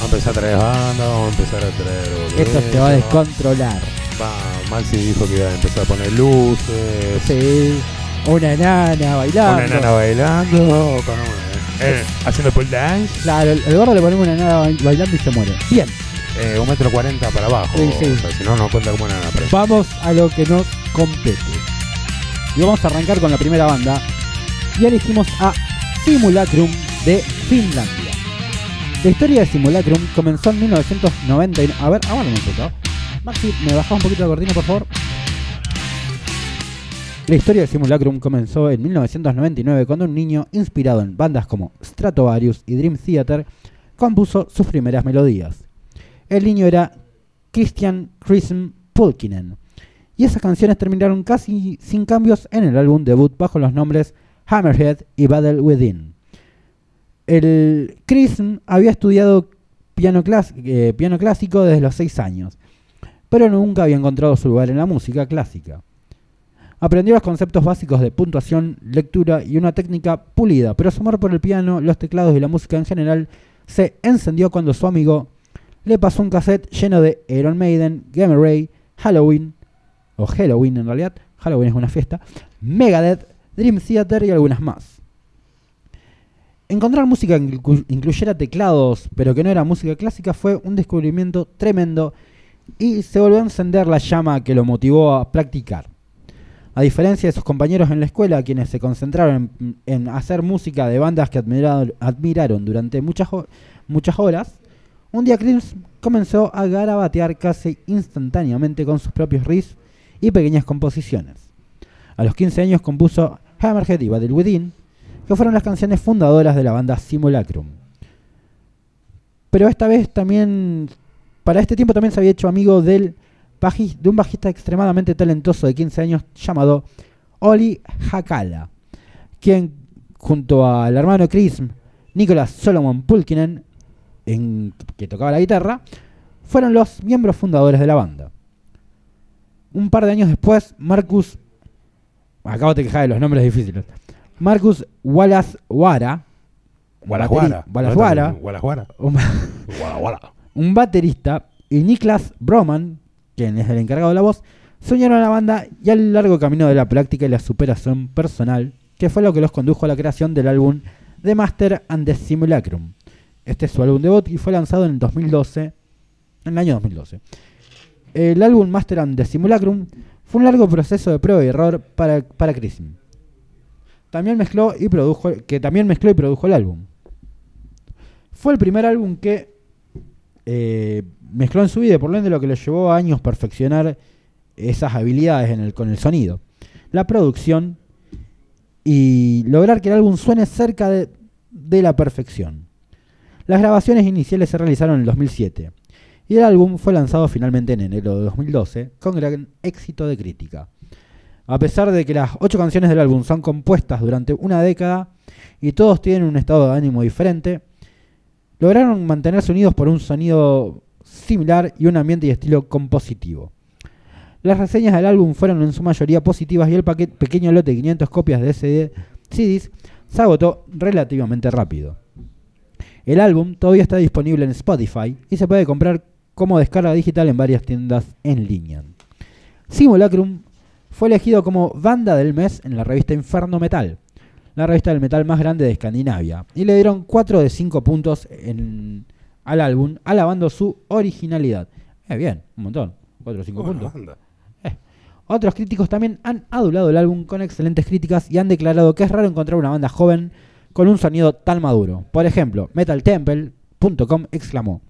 Vamos a empezar a traer bandas, vamos a empezar a traer. esto se va a descontrolar. Va, Maxi dijo que iba a empezar a poner luces. Sí, una enana bailando. Una enana bailando, con una- eh, haciendo pole dance. Claro, el, el gordo le ponemos una bail- bailando y se muere. Bien, Eh, un metro cuarenta para abajo. Sí, sí. O sea, si no, no cuenta como enana. Pero... vamos a lo que nos compete. Y vamos a arrancar con la primera banda. Y elegimos a Simulacrum de Finlandia. La historia de Simulacrum comenzó en 1999. A ver, aguárdame un poco. Maxi, ¿me bajás un poquito la cortina, por favor? La historia de Simulacrum comenzó en 1999 cuando un niño, inspirado en bandas como Stratovarius y Dream Theater, compuso sus primeras melodías. El niño era Christian Chrism Pulkinen, y esas canciones terminaron casi sin cambios en el álbum debut bajo los nombres Hammerhead y Battle Within. El Chrism había estudiado piano, eh, piano clásico desde los 6 años, pero nunca había encontrado su lugar en la música clásica. Aprendió los conceptos básicos de puntuación, lectura y una técnica pulida, pero su amor por el piano, los teclados y la música en general se encendió cuando su amigo le pasó un cassette lleno de Iron Maiden, Gamma Ray, Halloween, o Halloween en realidad, Halloween es una fiesta, Megadeth, Dream Theater y algunas más. Encontrar música que inclu- incluyera teclados, pero que no era música clásica, fue un descubrimiento tremendo y se volvió a encender la llama que lo motivó a practicar. A diferencia de sus compañeros en la escuela, quienes se concentraron en, hacer música de bandas que admiraron, admiraron durante muchas, muchas horas, Un día Chris comenzó a garabatear casi instantáneamente con sus propios riffs y pequeñas composiciones. A los 15 años compuso Hammerhead y Battle Within, que fueron las canciones fundadoras de la banda Simulacrum. Pero esta vez también, para este tiempo también se había hecho amigo del de un bajista extremadamente talentoso de 15 años llamado Oli Hakala, quien junto al hermano Chris, Nicholas Solomon Pulkinen, en- que tocaba la guitarra, fueron los miembros fundadores de la banda. Un par de años después, Marcus, acabo de quejar de los nombres difíciles, Marcus Wallace Wara. Wallace Wara, un, baterista, y Niklas Broman, quien es el encargado de la voz, unieron a la banda y al largo camino de la práctica y la superación personal, que fue lo que los condujo a la creación del álbum The Master and the Simulacrum. Este es su álbum debut y fue lanzado en el 2012, en el año 2012. El álbum Master and the Simulacrum fue un largo proceso de prueba y error para, para Chris. También mezcló y produjo, que también mezcló y produjo el álbum. Fue el primer álbum que eh, mezcló en su vida, por lo ende lo que le llevó años perfeccionar esas habilidades con el sonido, la producción y lograr que el álbum suene cerca de la perfección. Las grabaciones iniciales se realizaron en el 2007 y el álbum fue lanzado finalmente en enero de 2012 con gran éxito de crítica. A pesar de que las ocho canciones del álbum son compuestas durante una década y todos tienen un estado de ánimo diferente, lograron mantenerse unidos por un sonido similar y un ambiente y estilo compositivo. Las reseñas del álbum fueron en su mayoría positivas y el paquete, pequeño lote de 500 copias de CD, CDs se agotó relativamente rápido. El álbum todavía está disponible en Spotify y se puede comprar como descarga digital en varias tiendas en línea. Simulacrum fue elegido como banda del mes en la revista Inferno Metal, la revista del metal más grande de Escandinavia, y le dieron 4 de 5 puntos en- al álbum, alabando su originalidad. Eh, bien, un montón, 4 o 5 Buena puntos. banda. Otros críticos también han adulado el álbum con excelentes críticas y han declarado que es raro encontrar una banda joven con un sonido tan maduro. Por ejemplo, MetalTemple.com exclamó,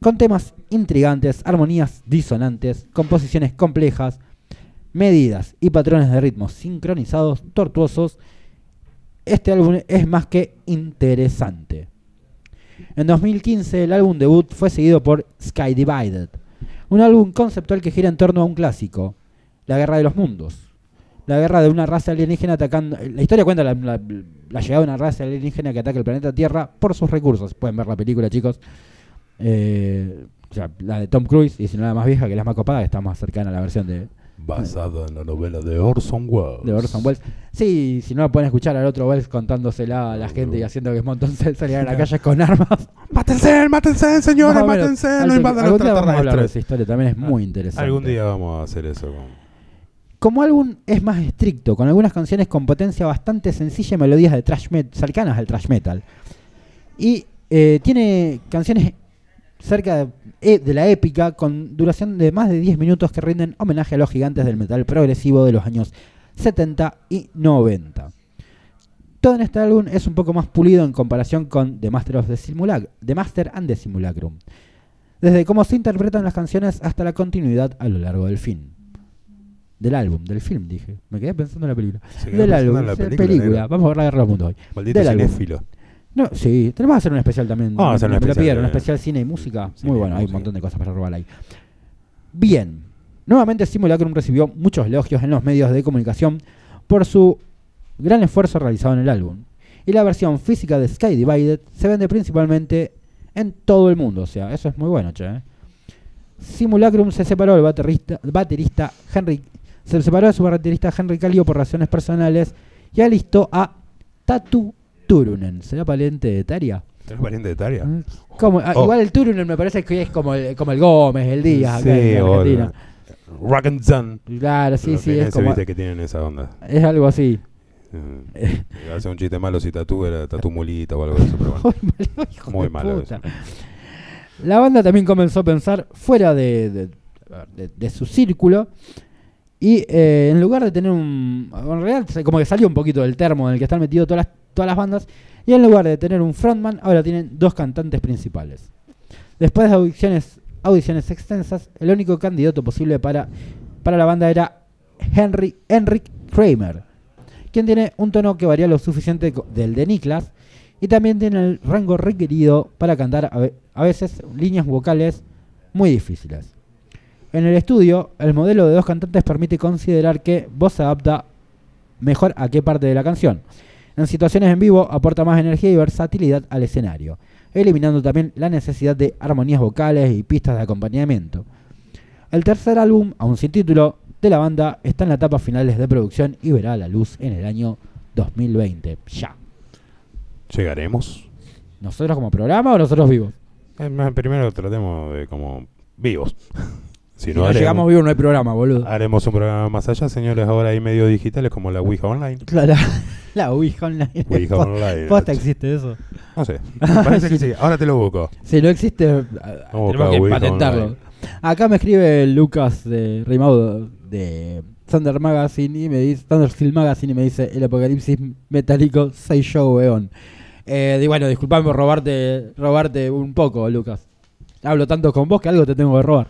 con temas intrigantes, armonías disonantes, composiciones complejas, medidas y patrones de ritmos sincronizados, tortuosos, este álbum es más que interesante. En 2015 el álbum debut fue seguido por Sky Divided, un álbum conceptual que gira en torno a un clásico, la guerra de los mundos. La guerra de una raza alienígena atacando... La historia cuenta la, la- la llegada de una raza alienígena que ataca el planeta Tierra por sus recursos. Pueden ver la película, chicos. Eh, o sea, la de Tom Cruise, y si no la más vieja, que la más copada, que está más cercana a la versión de, Basada en la novela de Orson Welles. de Orson Welles. Sí, si no la pueden escuchar al otro Welles contándosela a la gente y haciendo que es montón salían a la <laughs> calle con armas. ¡Mátense, mátense, señores! Más o menos. ¡Mátense! Algún- ¡No invadan algún día vamos a hablar de extraterrestres! esa historia, también es muy interesante. Algún día vamos a hacer eso. con- Como álbum es más estricto, con algunas canciones con potencia bastante sencilla y melodías de metal, cercanas al thrash metal. Y eh, tiene canciones cerca de, eh, de la épica, con duración de más de 10 minutos que rinden homenaje a los gigantes del metal progresivo de los años 70 y 90. Todo en este álbum es un poco más pulido en comparación con The Master, the Master and the Simulacrum. Desde cómo se interpretan las canciones hasta la continuidad a lo largo del film. Del álbum, del film, dije. Me quedé pensando en la película. Se Del álbum, la película. Vamos a ver la guerra del mundo hoy. Maldito Del cinéfilo. No, sí, tenemos que hacer un especial también. Vamos a hacer un especial un de- especial cine y música. Cine Muy bueno, hay un montón de cosas para robar ahí. Bien. Nuevamente Simulacrum recibió muchos elogios en los medios de comunicación por su gran esfuerzo realizado en el álbum. Y la versión física de Sky Divided se vende principalmente en todo el mundo. O sea, eso es muy bueno, che. ¿eh? Simulacrum se separó del baterista, baterista Henry se separó de su baterista Henry Calio por razones personales y alistó a Tatu Turunen. ¿Será pariente de Taria? ¿Tenés pariente de Taria? Como, ah, Oh. Igual el Turunen me parece que es como el, como el Gómez, el Díaz acá Sí, en o Argentina. Rock and Sun. Claro, sí, Los sí, es como... que tienen esa onda. Es algo así. Eh, Hace un chiste malo si Tatú era Tatú Mulita o algo de eso, pero bueno. <laughs> Muy malo, hijo Muy de malo puta. eso. La banda también comenzó a pensar fuera de, de- de- de su círculo y eh, en lugar de tener un... En realidad como que salió un poquito del termo en el que están metidos todas las, todas las bandas y en lugar de tener un frontman ahora tienen dos cantantes principales. Después de audiciones, audiciones extensas, el único candidato posible para, para la banda era Henry, Henrik Kramer, quien tiene un tono que varía lo suficiente del de Niklas y también tiene el rango requerido para cantar a, ve- a veces líneas vocales muy difíciles. En el estudio, el modelo de dos cantantes permite considerar que voz se adapta mejor a qué parte de la canción. En situaciones en vivo aporta más energía y versatilidad al escenario, eliminando también la necesidad de armonías vocales y pistas de acompañamiento. El tercer álbum, aún sin título, de la banda está en la etapa finales de producción y verá la luz en el año 2020. Ya. ¿Llegaremos? ¿Nosotros como programa o nosotros vivos? Eh, primero tratemos de como vivos. Si no, no haremos, llegamos vivos no hay programa, boludo. haremos un programa más allá, señores. Ahora hay medios digitales como la Ouija Online. Claro, <laughs> la Ouija Online. Ouija Online. Posta existe eso. No sé. <laughs> Parece que sí. Ahora te lo busco. Si no existe, ah, Vamos tenemos que Ouija patentarlo. Online. Acá me escribe Lucas de Rimaudo de Thunder Magazine y me dice Thunder Steel Magazine y me dice el apocalipsis metálico soy yo, weón. Eh, y bueno, disculpame por robarte, robarte un poco, Lucas. Hablo tanto con vos que algo te tengo que robar.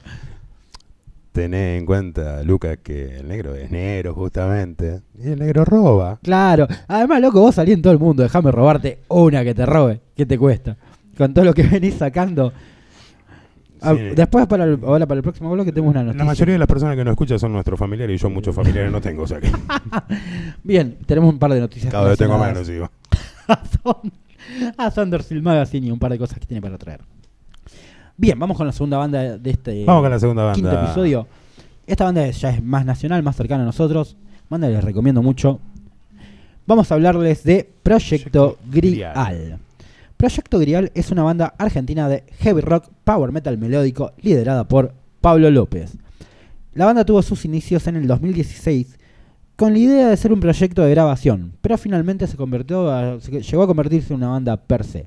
Tené en cuenta, Lucas, que el negro es negro, justamente. Y el negro roba. Claro. Además, loco, vos salís en todo el mundo. Déjame robarte una que te robe. ¿Qué te cuesta? Con todo lo que <laughs> venís sacando. Ah, Sí. Después, para el, ahora para el próximo bloque, tenemos una noticia. La mayoría de las personas que nos escuchan son nuestros familiares y yo muchos familiares no tengo, o sea que <laughs> Bien, tenemos un par de noticias. cada vez tengo menos, digo. <laughs> a Thundersteel Magazine y un par de cosas que tiene para traer. Bien, vamos con la segunda banda de este Vamos con la segunda quinto episodio. Esta banda ya es más nacional, más cercana a nosotros. Banda que les recomiendo mucho. Vamos a hablarles de Proyecto Proyecto Grial. Grial. Proyecto Grial es una banda argentina de heavy rock, power metal melódico, liderada por Pablo López. La banda tuvo sus inicios en el 2016 con la idea de ser un proyecto de grabación, pero finalmente se convirtió a- se- llegó a convertirse en una banda per se.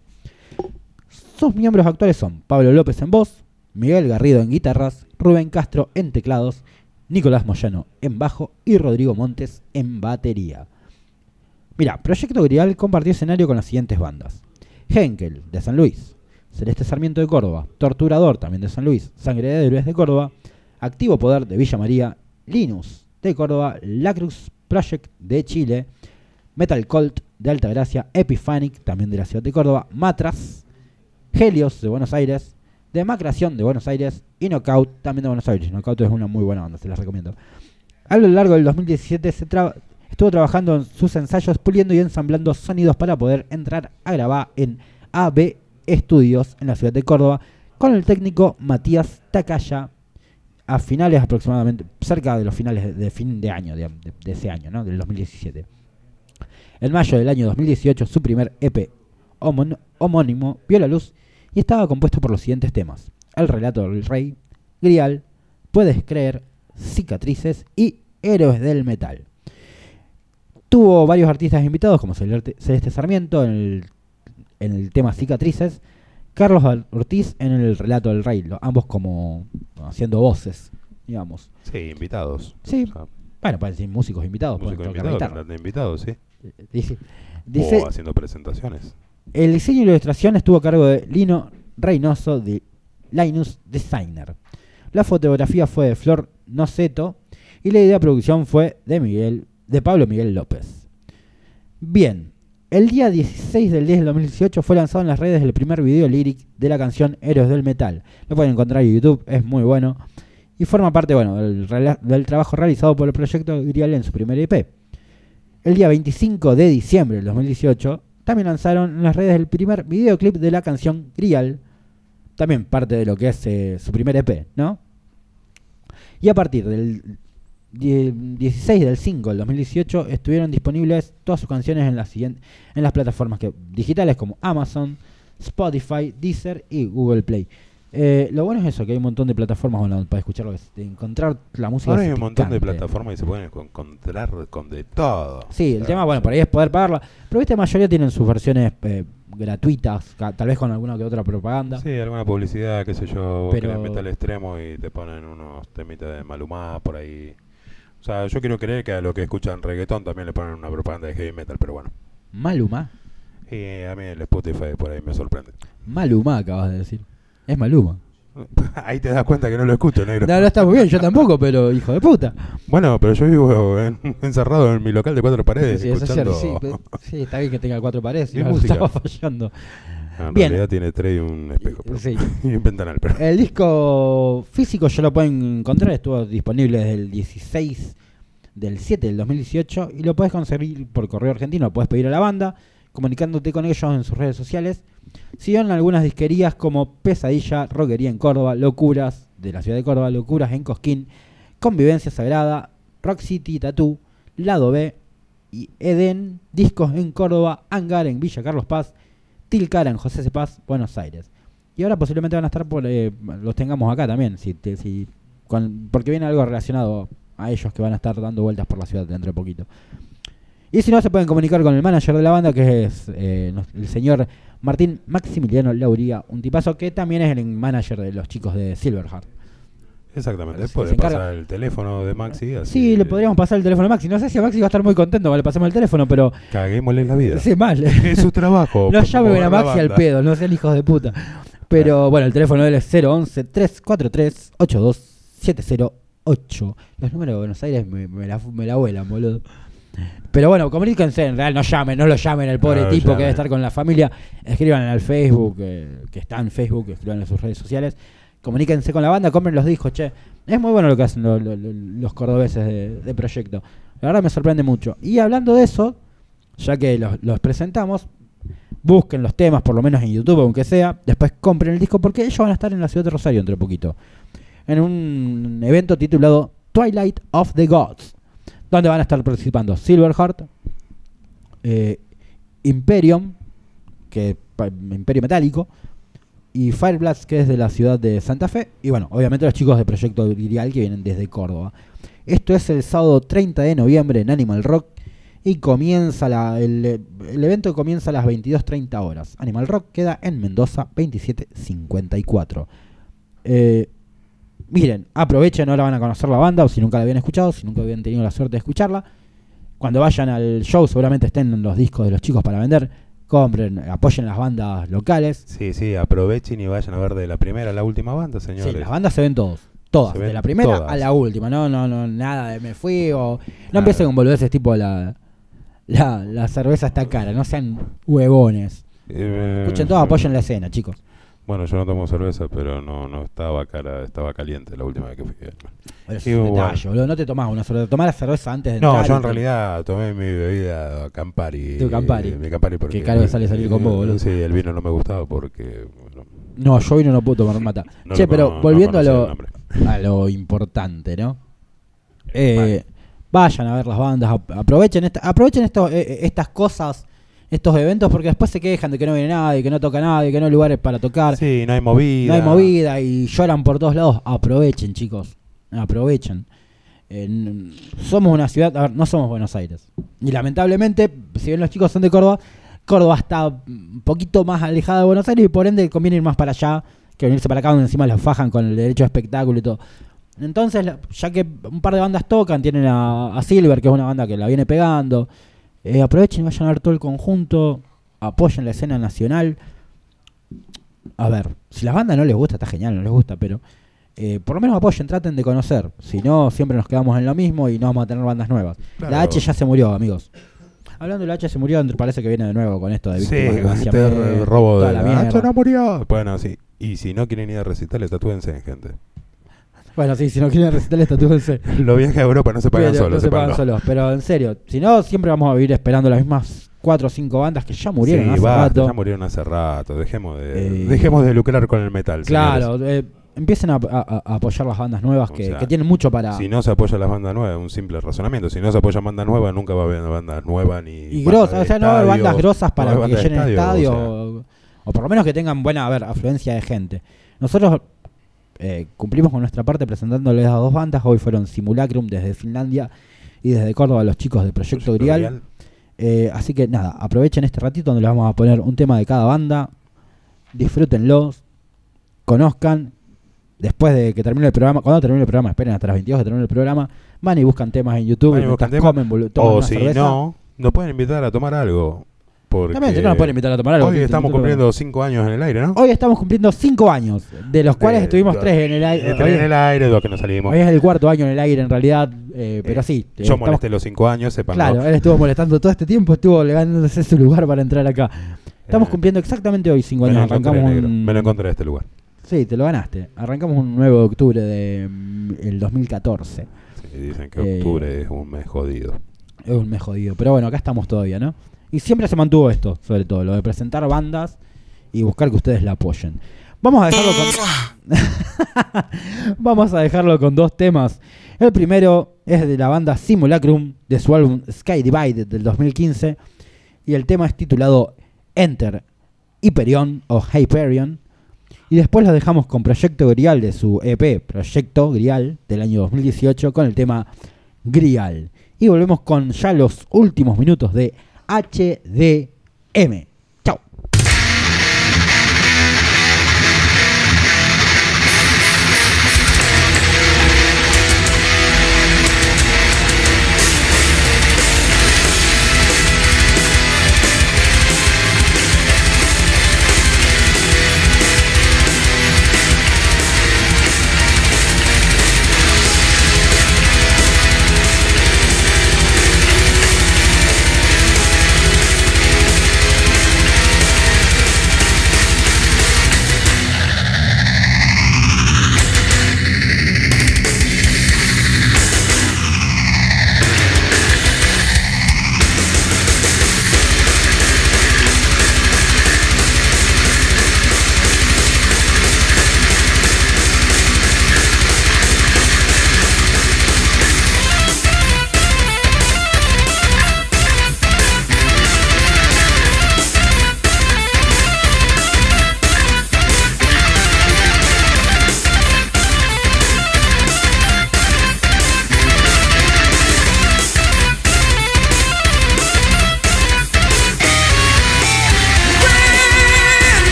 Sus miembros actuales son Pablo López en voz, Miguel Garrido en guitarras, Rubén Castro en teclados, Nicolás Moyano en bajo y Rodrigo Montes en batería. Mira, Proyecto Grial compartió escenario con las siguientes bandas. Henkel, de San Luis. Celeste Sarmiento de Córdoba. Torturador, también de San Luis. Sangre de Héroes de Córdoba. Activo Poder de Villa María. Linus de Córdoba. Lacrux Project de Chile. Metal Cult de Altagracia. Epiphanic, también de la ciudad de Córdoba. Matras. Helios de Buenos Aires. Demacración de Buenos Aires. Y Knockout, también de Buenos Aires. Knockout es una muy buena banda, se las recomiendo. A lo largo del 2017 se estuvo trabajando en sus ensayos, puliendo y ensamblando sonidos para poder entrar a grabar en AB Studios en la ciudad de Córdoba con el técnico Matías Takaya a finales aproximadamente, cerca de los finales de, fin de año, de, ese año, ¿no? del 2017. En mayo del año 2018 su primer EP homónimo vio la luz y estaba compuesto por los siguientes temas. El relato del rey, Grial, Puedes creer, Cicatrices y Héroes del Metal. Tuvo varios artistas invitados como Celeste Sarmiento en el, en el tema Cicatrices, Carlos Ortiz en el relato del rey, ambos como haciendo voces, digamos. Sí, invitados. Sí, O sea, bueno, pueden decir músicos invitados, músicos invitados, sí. Dice, dice, o haciendo presentaciones. El diseño y la ilustración estuvo a cargo de Lino Reynoso de Linus Designer. La fotografía fue de Flor Noceto y la idea de producción fue de Miguel, de Pablo Miguel López. Bien, el día 16 del 10 del 2018 fue lanzado en las redes el primer video lyric de la canción Héroes del Metal. Lo pueden encontrar en YouTube, es muy bueno. Y forma parte bueno, del, trabajo realizado por el proyecto Grial en su primer EP. El día 25 de diciembre del 2018 también lanzaron en las redes el primer videoclip de la canción Grial, también parte de lo que es eh, su primer EP, ¿no? Y a partir del die- 16 del 5 del 2018 estuvieron disponibles todas sus canciones en las, siguientes, en las plataformas digitales como Amazon, Spotify, Deezer y Google Play. Eh, lo bueno es eso, que hay un montón de plataformas online para escucharlo, de encontrar la música. Ahora hay un montón de plataformas y se pueden con- encontrar con de todo. Sí, el sea, tema, bueno, por ahí es poder pagarla. Pero viste, la mayoría tienen sus versiones eh, gratuitas, tal vez con alguna que otra propaganda. Sí, alguna publicidad, qué sé yo, Pero- que metal extremo y te ponen unos temitas de Malumá por ahí. O sea, yo quiero creer que a los que escuchan reggaetón también le ponen una propaganda de heavy metal, pero bueno. Maluma. Y a mí el Spotify por ahí me sorprende. Maluma, acabas de decir. Es Maluma. <laughs> Ahí te das cuenta que no lo escucho, negro. No, no está muy bien, yo tampoco, pero hijo de puta. Bueno, pero yo vivo en- <laughs> encerrado en mi local de cuatro paredes, Sí, es escuchando... cierto, sí, está bien que tenga cuatro paredes, <laughs> no estaba fallando. En Bien. realidad tiene tres y un espejo. y un ventanal, pero... El disco físico ya lo pueden encontrar, estuvo disponible desde el 16 del 7 del 2018 y lo puedes conseguir por correo argentino, lo puedes pedir a la banda, comunicándote con ellos en sus redes sociales. Siguieron algunas disquerías como Pesadilla, Rockería en Córdoba, Locuras de la ciudad de Córdoba, Locuras en Cosquín, Convivencia Sagrada, Rock City Tattoo, Lado B y Eden, Discos en Córdoba, Hangar en Villa Carlos Paz, Tilcara en José C. Paz, Buenos Aires. Y ahora posiblemente van a estar por, eh, los tengamos acá también, si, porque viene algo relacionado a ellos que van a estar dando vueltas por la ciudad dentro de poquito. Y si no, se pueden comunicar con el manager de la banda, que es eh, el señor Martín Maximiliano Lauría, un tipazo que también es el manager de los chicos de Silverheart. Exactamente, se encarga- pasar el teléfono de Maxi. Así Sí, le podríamos pasar el teléfono a Maxi. No sé si a Maxi va a estar muy contento cuando le pasemos el teléfono, pero Caguémosle la vida. sí, mal. Es su trabajo. <laughs> No llamen a Maxi al pedo, no sean hijos de puta. Pero bueno, el teléfono de él es 011 343 82708. Los números de Buenos Aires me, me la, me la vuelan, boludo. Pero bueno, comuníquense, en real, no llamen, no lo llamen al pobre No tipo que debe estar con la familia. Escriban al Facebook, eh, que está en Facebook, escriban en sus redes sociales. Comuníquense con la banda, compren los discos, che. Es muy bueno lo que hacen lo- lo- lo- los cordobeses de, de proyecto. La verdad me sorprende mucho. Y hablando de eso, ya que los, los presentamos, busquen los temas, por lo menos en YouTube, aunque sea. Después compren el disco, porque ellos van a estar en la ciudad de Rosario entre poquito. En un evento titulado Twilight of the Gods, donde van a estar participando Silverheart, eh, Imperium, que Imperio Metálico, y Fireblast, que es de la ciudad de Santa Fe, y bueno, obviamente los chicos de Proyecto Grial que vienen desde Córdoba. Esto es el sábado 30 de noviembre en Animal Rock y comienza la, el, el evento comienza a las 22.30 horas. Animal Rock queda en Mendoza 2754. Eh, miren, aprovechen, ahora van a conocer la banda, o si nunca la habían escuchado, si nunca habían tenido la suerte de escucharla. Cuando vayan al show seguramente estén los discos de los chicos para vender. Compren, apoyen las bandas locales. Sí, sí, aprovechen y vayan a ver de la primera a la última banda, señores. Sí, las bandas se ven todos. Todas, de la primera todas. a la última. No, no, no, nada de me fui o. No Nada. empiecen con boludeces tipo la, la, la cerveza está cara, no sean huevones. Eh, Escuchen todo, apoyen la escena, chicos. Bueno, yo no tomo cerveza, pero no, no estaba cara, estaba caliente la última vez que fui. Pero es un detalle, boludo. No te tomás una cerveza. Tomá la cerveza antes de No, entrar yo y en te- realidad tomé mi bebida Campari. Tu Campari. Mi Campari porque... Qué caro sale salir con vos, boludo. Sí, el vino no me gustaba porque... bueno, No, yo hoy no lo puedo tomar mata. no che, lo- pero no volviendo a, conocía lo, el nombre. a lo importante, ¿no? Eh, Vayan a ver las bandas, ap- aprovechen, esta- aprovechen esto- eh, eh, estas cosas, estos eventos, porque después se quejan de que no viene nadie, que no toca nadie, que no hay lugares para tocar. Sí, no hay movida. No hay movida y lloran por todos lados. Aprovechen, chicos. Aprovechen. Eh, somos una ciudad, a ver, no somos Buenos Aires. Y lamentablemente, si bien los chicos son de Córdoba, Córdoba está un poquito más alejada de Buenos Aires y por ende conviene ir más para allá que venirse para acá donde encima los fajan con el derecho de espectáculo y todo. Entonces, la- ya que un par de bandas tocan, tienen a, a Silver, que es una banda que la viene pegando, eh, aprovechen y vayan a ver todo el conjunto, apoyen la escena nacional. A ver, si las bandas no les gusta, está genial, no les gusta, pero eh, por lo menos apoyen, traten de conocer. Si no, siempre nos quedamos en lo mismo y no vamos a tener bandas nuevas. Claro. La H ya se murió, amigos. Hablando de la H se murió, parece que viene de nuevo con esto de Sí, víctimas de este robo de la la. Nacho no murió. Bueno, sí. Y si no quieren ir a recitales, tatúense en gente. Bueno, sí, si no quieren recitar tatúense. Los viajes a Europa no se pagan solos. no se pagan solos, pero en serio, si no, siempre vamos a vivir esperando las mismas cuatro o cinco bandas que ya murieron sí, hace basta, rato. ya murieron hace rato. Dejemos de, Eh, dejemos de lucrar con el metal. Claro, eh, empiecen a, a- a apoyar las bandas nuevas O que, sea, que tienen mucho para... Si no se apoya las bandas nuevas, un simple razonamiento. Si no se apoya a bandas nuevas, nunca va a haber bandas nuevas ni. y grosas, o sea, no va a haber estadio, bandas grosas no para haber que llenen estadio, estadios, o sea, o, o por lo menos que tengan buena, a ver, afluencia de gente. Nosotros eh, cumplimos con nuestra parte presentándoles a dos bandas, hoy fueron Simulacrum desde Finlandia y desde Córdoba los chicos de Proyecto Proyecto Grial. Eh, así que nada, aprovechen este ratito donde les vamos a poner un tema de cada banda, disfrútenlos, conozcan. Después de que termine el programa, cuando termine el programa, esperen hasta las 22 que termine el programa, van y buscan temas en YouTube, y buscan temas. comen, toman O si cerveza. no, nos pueden invitar a tomar algo. Porque También, no nos pueden invitar a tomar algo. hoy estamos nosotros- cumpliendo cinco años en el aire, ¿no? Hoy estamos cumpliendo 5 años, de los cuales estuvimos dos- 3 en el aire. tres Hoy, en el aire, dos que no salimos. hoy es el cuarto año en el aire en realidad, eh, pero Eh, sí. eh, Yo estamos- molesté los cinco años, sepan. Claro, él estuvo molestando todo este tiempo, estuvo ganándose su lugar para entrar acá. Estamos Eh, cumpliendo exactamente hoy 5 me, lo años. encontré, Arrancamos negro. un... me lo encontré en este lugar. Sí, te lo ganaste. Arrancamos un 9 de octubre de mm, el 2014. Sí, dicen que Eh, octubre es un mes jodido. Es un mes jodido. Pero bueno, acá estamos todavía, ¿no? Y siempre se mantuvo esto, sobre todo, lo de presentar bandas y buscar que ustedes la apoyen. Vamos a dejarlo con. <laughs> Vamos a dejarlo con dos temas. El primero es de la banda Simulacrum, de su álbum Sky Divided del 2015. Y el tema es titulado Enter Hyperion o Hyperion. Y después lo dejamos con Proyecto Grial de su EP Proyecto Grial del año 2018 con el tema Grial. Y volvemos con ya los últimos minutos de HDM.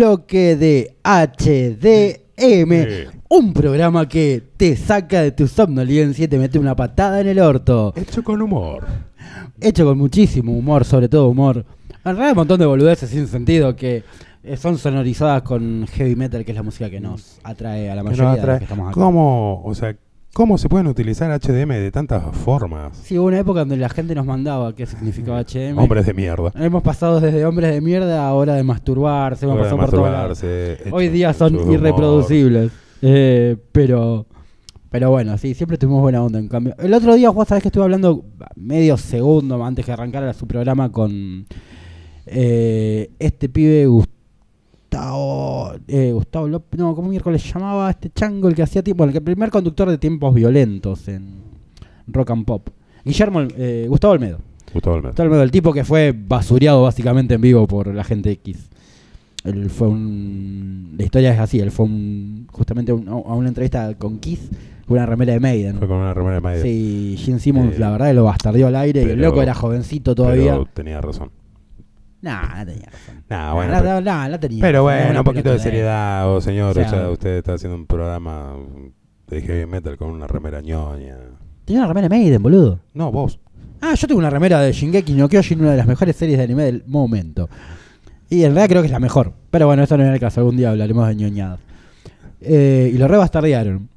bloque de HDM. Un programa que te saca de tu somnolencia y te mete una patada en el orto. Hecho con humor. Hecho con muchísimo humor, sobre todo humor. En realidad, un montón de boludeces sin sentido que eh, son sonorizadas con heavy metal, que es la música que nos atrae a la mayoría atrae. de los que estamos acá. ¿Cómo? O sea, ¿Cómo se pueden utilizar HDM de tantas formas? Sí, hubo una época donde la gente nos mandaba qué significaba <laughs> HM. Hombres de mierda. Hemos pasado desde hombres de mierda a hora de masturbarse, hemos pasado por Hoy día son irreproducibles. Eh, pero pero bueno, sí, siempre tuvimos buena onda en cambio. El otro día, vos sabés que estuve hablando medio segundo antes que arrancara su programa con eh, este pibe Gustavo eh, Gustavo López, no, ¿cómo miércoles llamaba este chango el que hacía tiempo, el que- el primer conductor de tiempos violentos en rock and pop? Guillermo eh, Gustavo Olmedo. Gustavo. Gustavo Olmedo, el tipo que fue basureado básicamente en vivo por la gente X. Él fue un. La historia es así: él fue un, justamente un- a una entrevista con Kiss con una remera de Maiden. Fue con una remera de Maiden. Sí, Gene Simmons, Eh, la verdad, lo bastardeó al aire y el pero- loco era jovencito todavía. Pero tenía razón. Nah, no tenía razón. Nah, bueno, Nah, pero- no tenía Pero bueno, un poquito de seriedad, oh, señor. O O sea- sea, usted está haciendo un programa de heavy metal con una remera ñoña. Tenía una remera de Maiden, boludo. No, vos. Ah, yo tengo una remera de Shingeki no Kyojin, una de las mejores series de anime del momento. Y en realidad creo que es la mejor. Pero bueno, eso no es el caso. Algún día hablaremos de ñoñadas. Eh, y lo rebastardearon.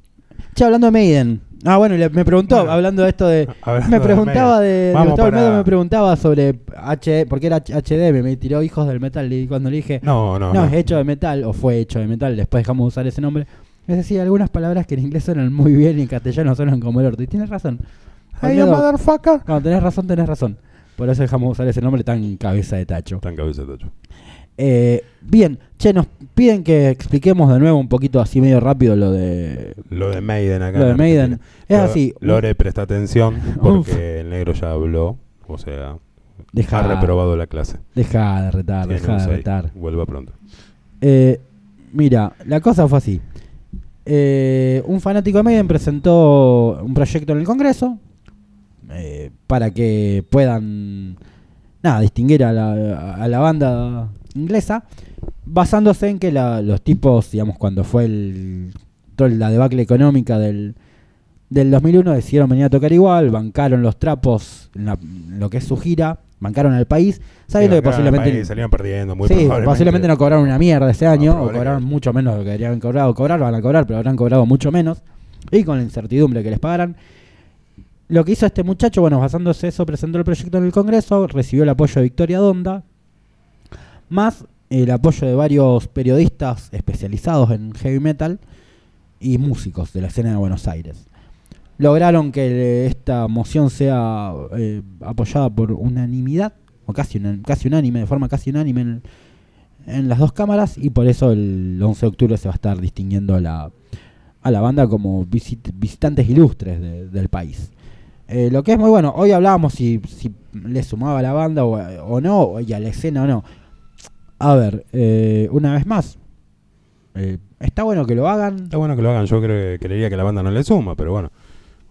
Che, hablando de Maiden. Ah, bueno, le- me preguntó, Bueno, hablando de esto de... <laughs> Me preguntaba de... Gustavo para- me preguntaba sobre H... Porque era HDM, me tiró Hijos del Metal. Y cuando le dije... No, no, No, no. es hecho de metal, o fue hecho de metal, después dejamos de usar ese nombre. Es decir, algunas palabras que en inglés suenan muy bien y en castellano suenan como el orto. Y tienes razón. Motherfucker. cuando tenés razón, tenés razón. Por eso dejamos de usar ese nombre tan cabeza de tacho. Tan cabeza de tacho. Eh, bien, che, nos piden que expliquemos de nuevo un poquito así medio rápido lo de... Lo de Maiden acá. Lo de en Maiden. Es Lo- así. Lore, presta atención <laughs> porque el negro ya habló. O sea, Deja, ha reprobado la clase. deja de retar, Tiene deja un de seis. retar. Vuelva pronto. Eh, mira, la cosa fue así. Eh, un fanático de Maiden presentó un proyecto en el Congreso eh, para que puedan nada, distinguir a la, a la banda inglesa basándose en que la- los tipos, digamos, cuando fue el, toda la debacle económica del, del 2001 decidieron venir a tocar igual, bancaron los trapos en, la- en lo que es su gira, bancaron al país, sabiendo que posiblemente... país salieron perdiendo. Muy sí, probablemente. posiblemente no cobraron una mierda ese año, o cobraron mucho menos de lo que deberían cobrado. Cobrar van a cobrar, pero habrán cobrado mucho menos. Y con la incertidumbre que les pagaran. Lo que hizo este muchacho, bueno, basándose eso, presentó el proyecto en el Congreso, recibió el apoyo de Victoria Donda, más el apoyo de varios periodistas especializados en heavy metal y músicos de la escena de Buenos Aires. Lograron que esta moción sea eh, apoyada por unanimidad, o casi, una- casi unánime, de forma casi unánime en, las dos cámaras, y por eso el 11 de octubre se va a estar distinguiendo a la, a la banda como visit- visitantes ilustres de- del país. Eh, lo que es muy bueno, hoy hablábamos si, si le sumaba a la banda o, o no, y a la escena o no. A ver, eh, una vez más, eh, está bueno que lo hagan. Está bueno que lo hagan. Yo creo que creería que la banda no le suma, pero bueno.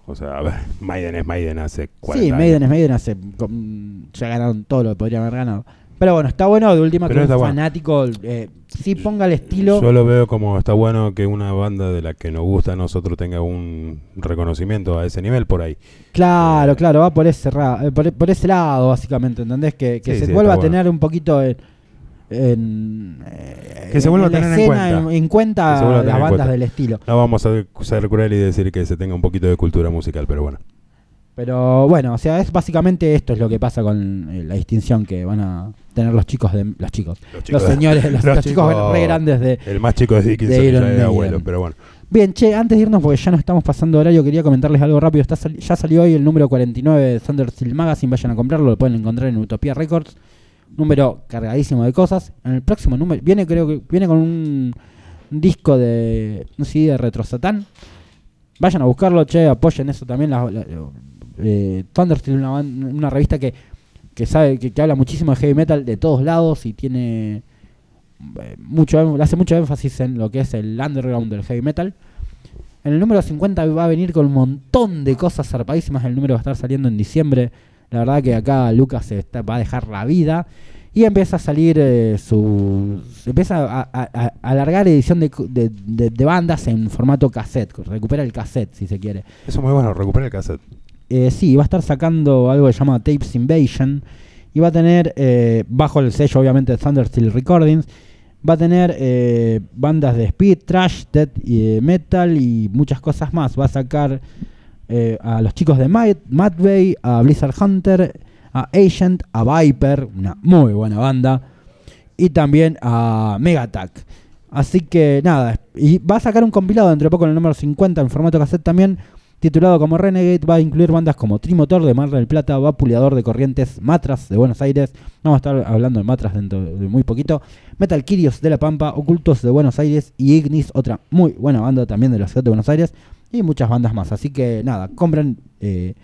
O sea, a ver, <laughs> Maiden es Maiden hace 40 Sí, años. Maiden es Maiden, hace, ya ganaron todo lo que podrían haber ganado. Pero bueno, está bueno de última Pero que un bueno. fanático eh, sí ponga el estilo. Yo lo veo como está bueno que una banda de la que nos gusta a nosotros tenga un reconocimiento a ese nivel por ahí. Claro, claro, va por ese, ra- por, por ese lado, básicamente, ¿entendés? Que, que Sí, se sí, vuelva a bueno. tener un poquito en. En, eh, Que se vuelva a la tener en cuenta. En, en las bandas cuenta. del estilo. No vamos a ser cruel y decir que se tenga un poquito de cultura musical, pero bueno. Pero bueno, o sea, es básicamente esto es lo que pasa con eh, la distinción que van a tener los chicos de los chicos, los, señores, los, <laughs> los los chicos, chicos- re grandes de, El más chico es Dickinson De ya Iron Maiden. abuelo, pero bueno. Bien, che, antes de irnos, porque ya nos estamos pasando horario, quería comentarles algo rápido. Está sali- ya salió hoy el número 49 de Thunder Steel Magazine, vayan a comprarlo, lo pueden encontrar en Utopia Records. Número cargadísimo de cosas. En el próximo número, viene creo que viene con un, disco de un CD de Retro Satán. Vayan a buscarlo, che, apoyen eso también. La, la- eh, una, una revista que, que sabe que, que habla muchísimo de heavy metal de todos lados y tiene eh, mucho hace mucho énfasis en lo que es el underground del heavy metal. En el número 50 va a venir con un montón de cosas zarpadísimas. El número va a estar saliendo en diciembre. La verdad que acá Lucas se está- va a dejar la vida. Y empieza a salir eh, su. Empieza a, a- a- a alargar edición de, de- de- de bandas en formato cassette. Recupera el cassette si se quiere. Eso es muy bueno, recupera el cassette. Eh, sí, va a estar sacando algo que se llama Tapes Invasion. Y va a tener, eh, bajo el sello obviamente de Thundersteel Recordings, va a tener eh, bandas de speed, trash, death y metal y muchas cosas más. Va a sacar eh, a los chicos de Mad, Madway, a Blizzard Hunter, a Agent, a Viper, una muy buena banda, y también a Mega Attack. Así que nada, y va a sacar un compilado dentro de poco en el número 50 en formato cassette también, titulado como Renegade, va a incluir bandas como Trimotor de Mar del Plata, Vapuleador de Corrientes, Matras de Buenos Aires, vamos a estar hablando de Matras dentro de muy poquito, Metal Kyrios de La Pampa, Ocultos de Buenos Aires y Ignis, otra muy buena banda también de la ciudad de Buenos Aires, y muchas bandas más. Así que nada, compren, eh,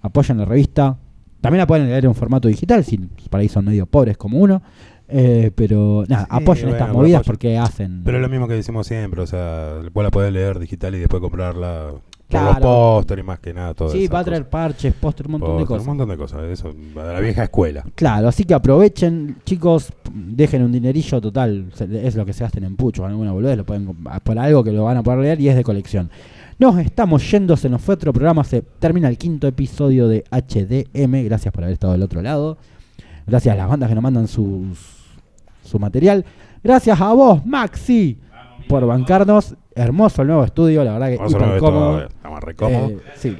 apoyen la revista. También la pueden leer en formato digital, si por ahí son medio pobres como uno. eh, pero nada, Sí, apoyen bueno, estas movidas porque hacen. Pero es lo mismo que decimos siempre, o sea, vos la podés leer digital y después comprarla por Claro. los póster y más que nada todo sí, va a traer cosas. parches, póster, un montón de cosas. Un montón de cosas, eso, de la vieja escuela. Claro, así que aprovechen, chicos, dejen un dinerillo total, es lo que se gasten en pucho, alguna boludez, lo pueden por algo que lo van a poder leer y es de colección. Nos estamos yendo, se nos fue otro programa, se termina el quinto episodio de HDM, gracias por haber estado del otro lado, gracias a las bandas que nos mandan sus, su material, gracias a vos, Maxi, por bancarnos, hermoso el nuevo estudio, la verdad que Vamos hiper cómodo. estamos re cómodos. Eh, sí.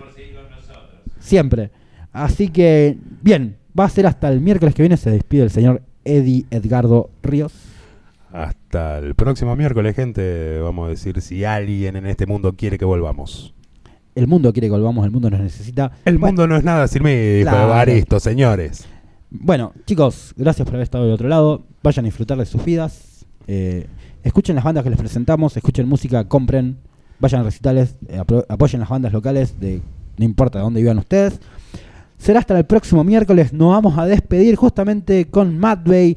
Siempre. Así que, bien, va a ser hasta el miércoles que viene. Se despide el señor Eddie Edgardo Ríos. Hasta el próximo miércoles, gente. Vamos a decir si alguien en este mundo quiere que volvamos. El mundo quiere que volvamos, el mundo nos necesita. El Bueno, mundo no es nada sin mí, dijo Claro. Evaristo, señores. Bueno, chicos, gracias por haber estado del otro lado. Vayan a disfrutar de sus vidas. Eh, escuchen las bandas que les presentamos, escuchen música, compren, vayan a recitales, eh, apoyen las bandas locales, de no importa de dónde vivan ustedes. Será hasta el próximo miércoles. Nos vamos a despedir justamente con Matt Bay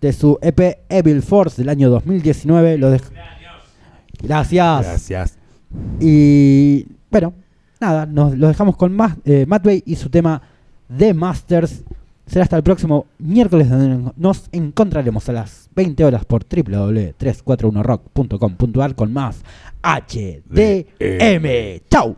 de su EP Evil Force del año 2019. Lo Gracias. Gracias. Y bueno, nada, nos lo dejamos con más, eh, Matt Bay y su tema The Masters. Será hasta el próximo miércoles donde nos encontraremos a las 20 horas por www.341rock.com.ar con más HDM. ¡Chau!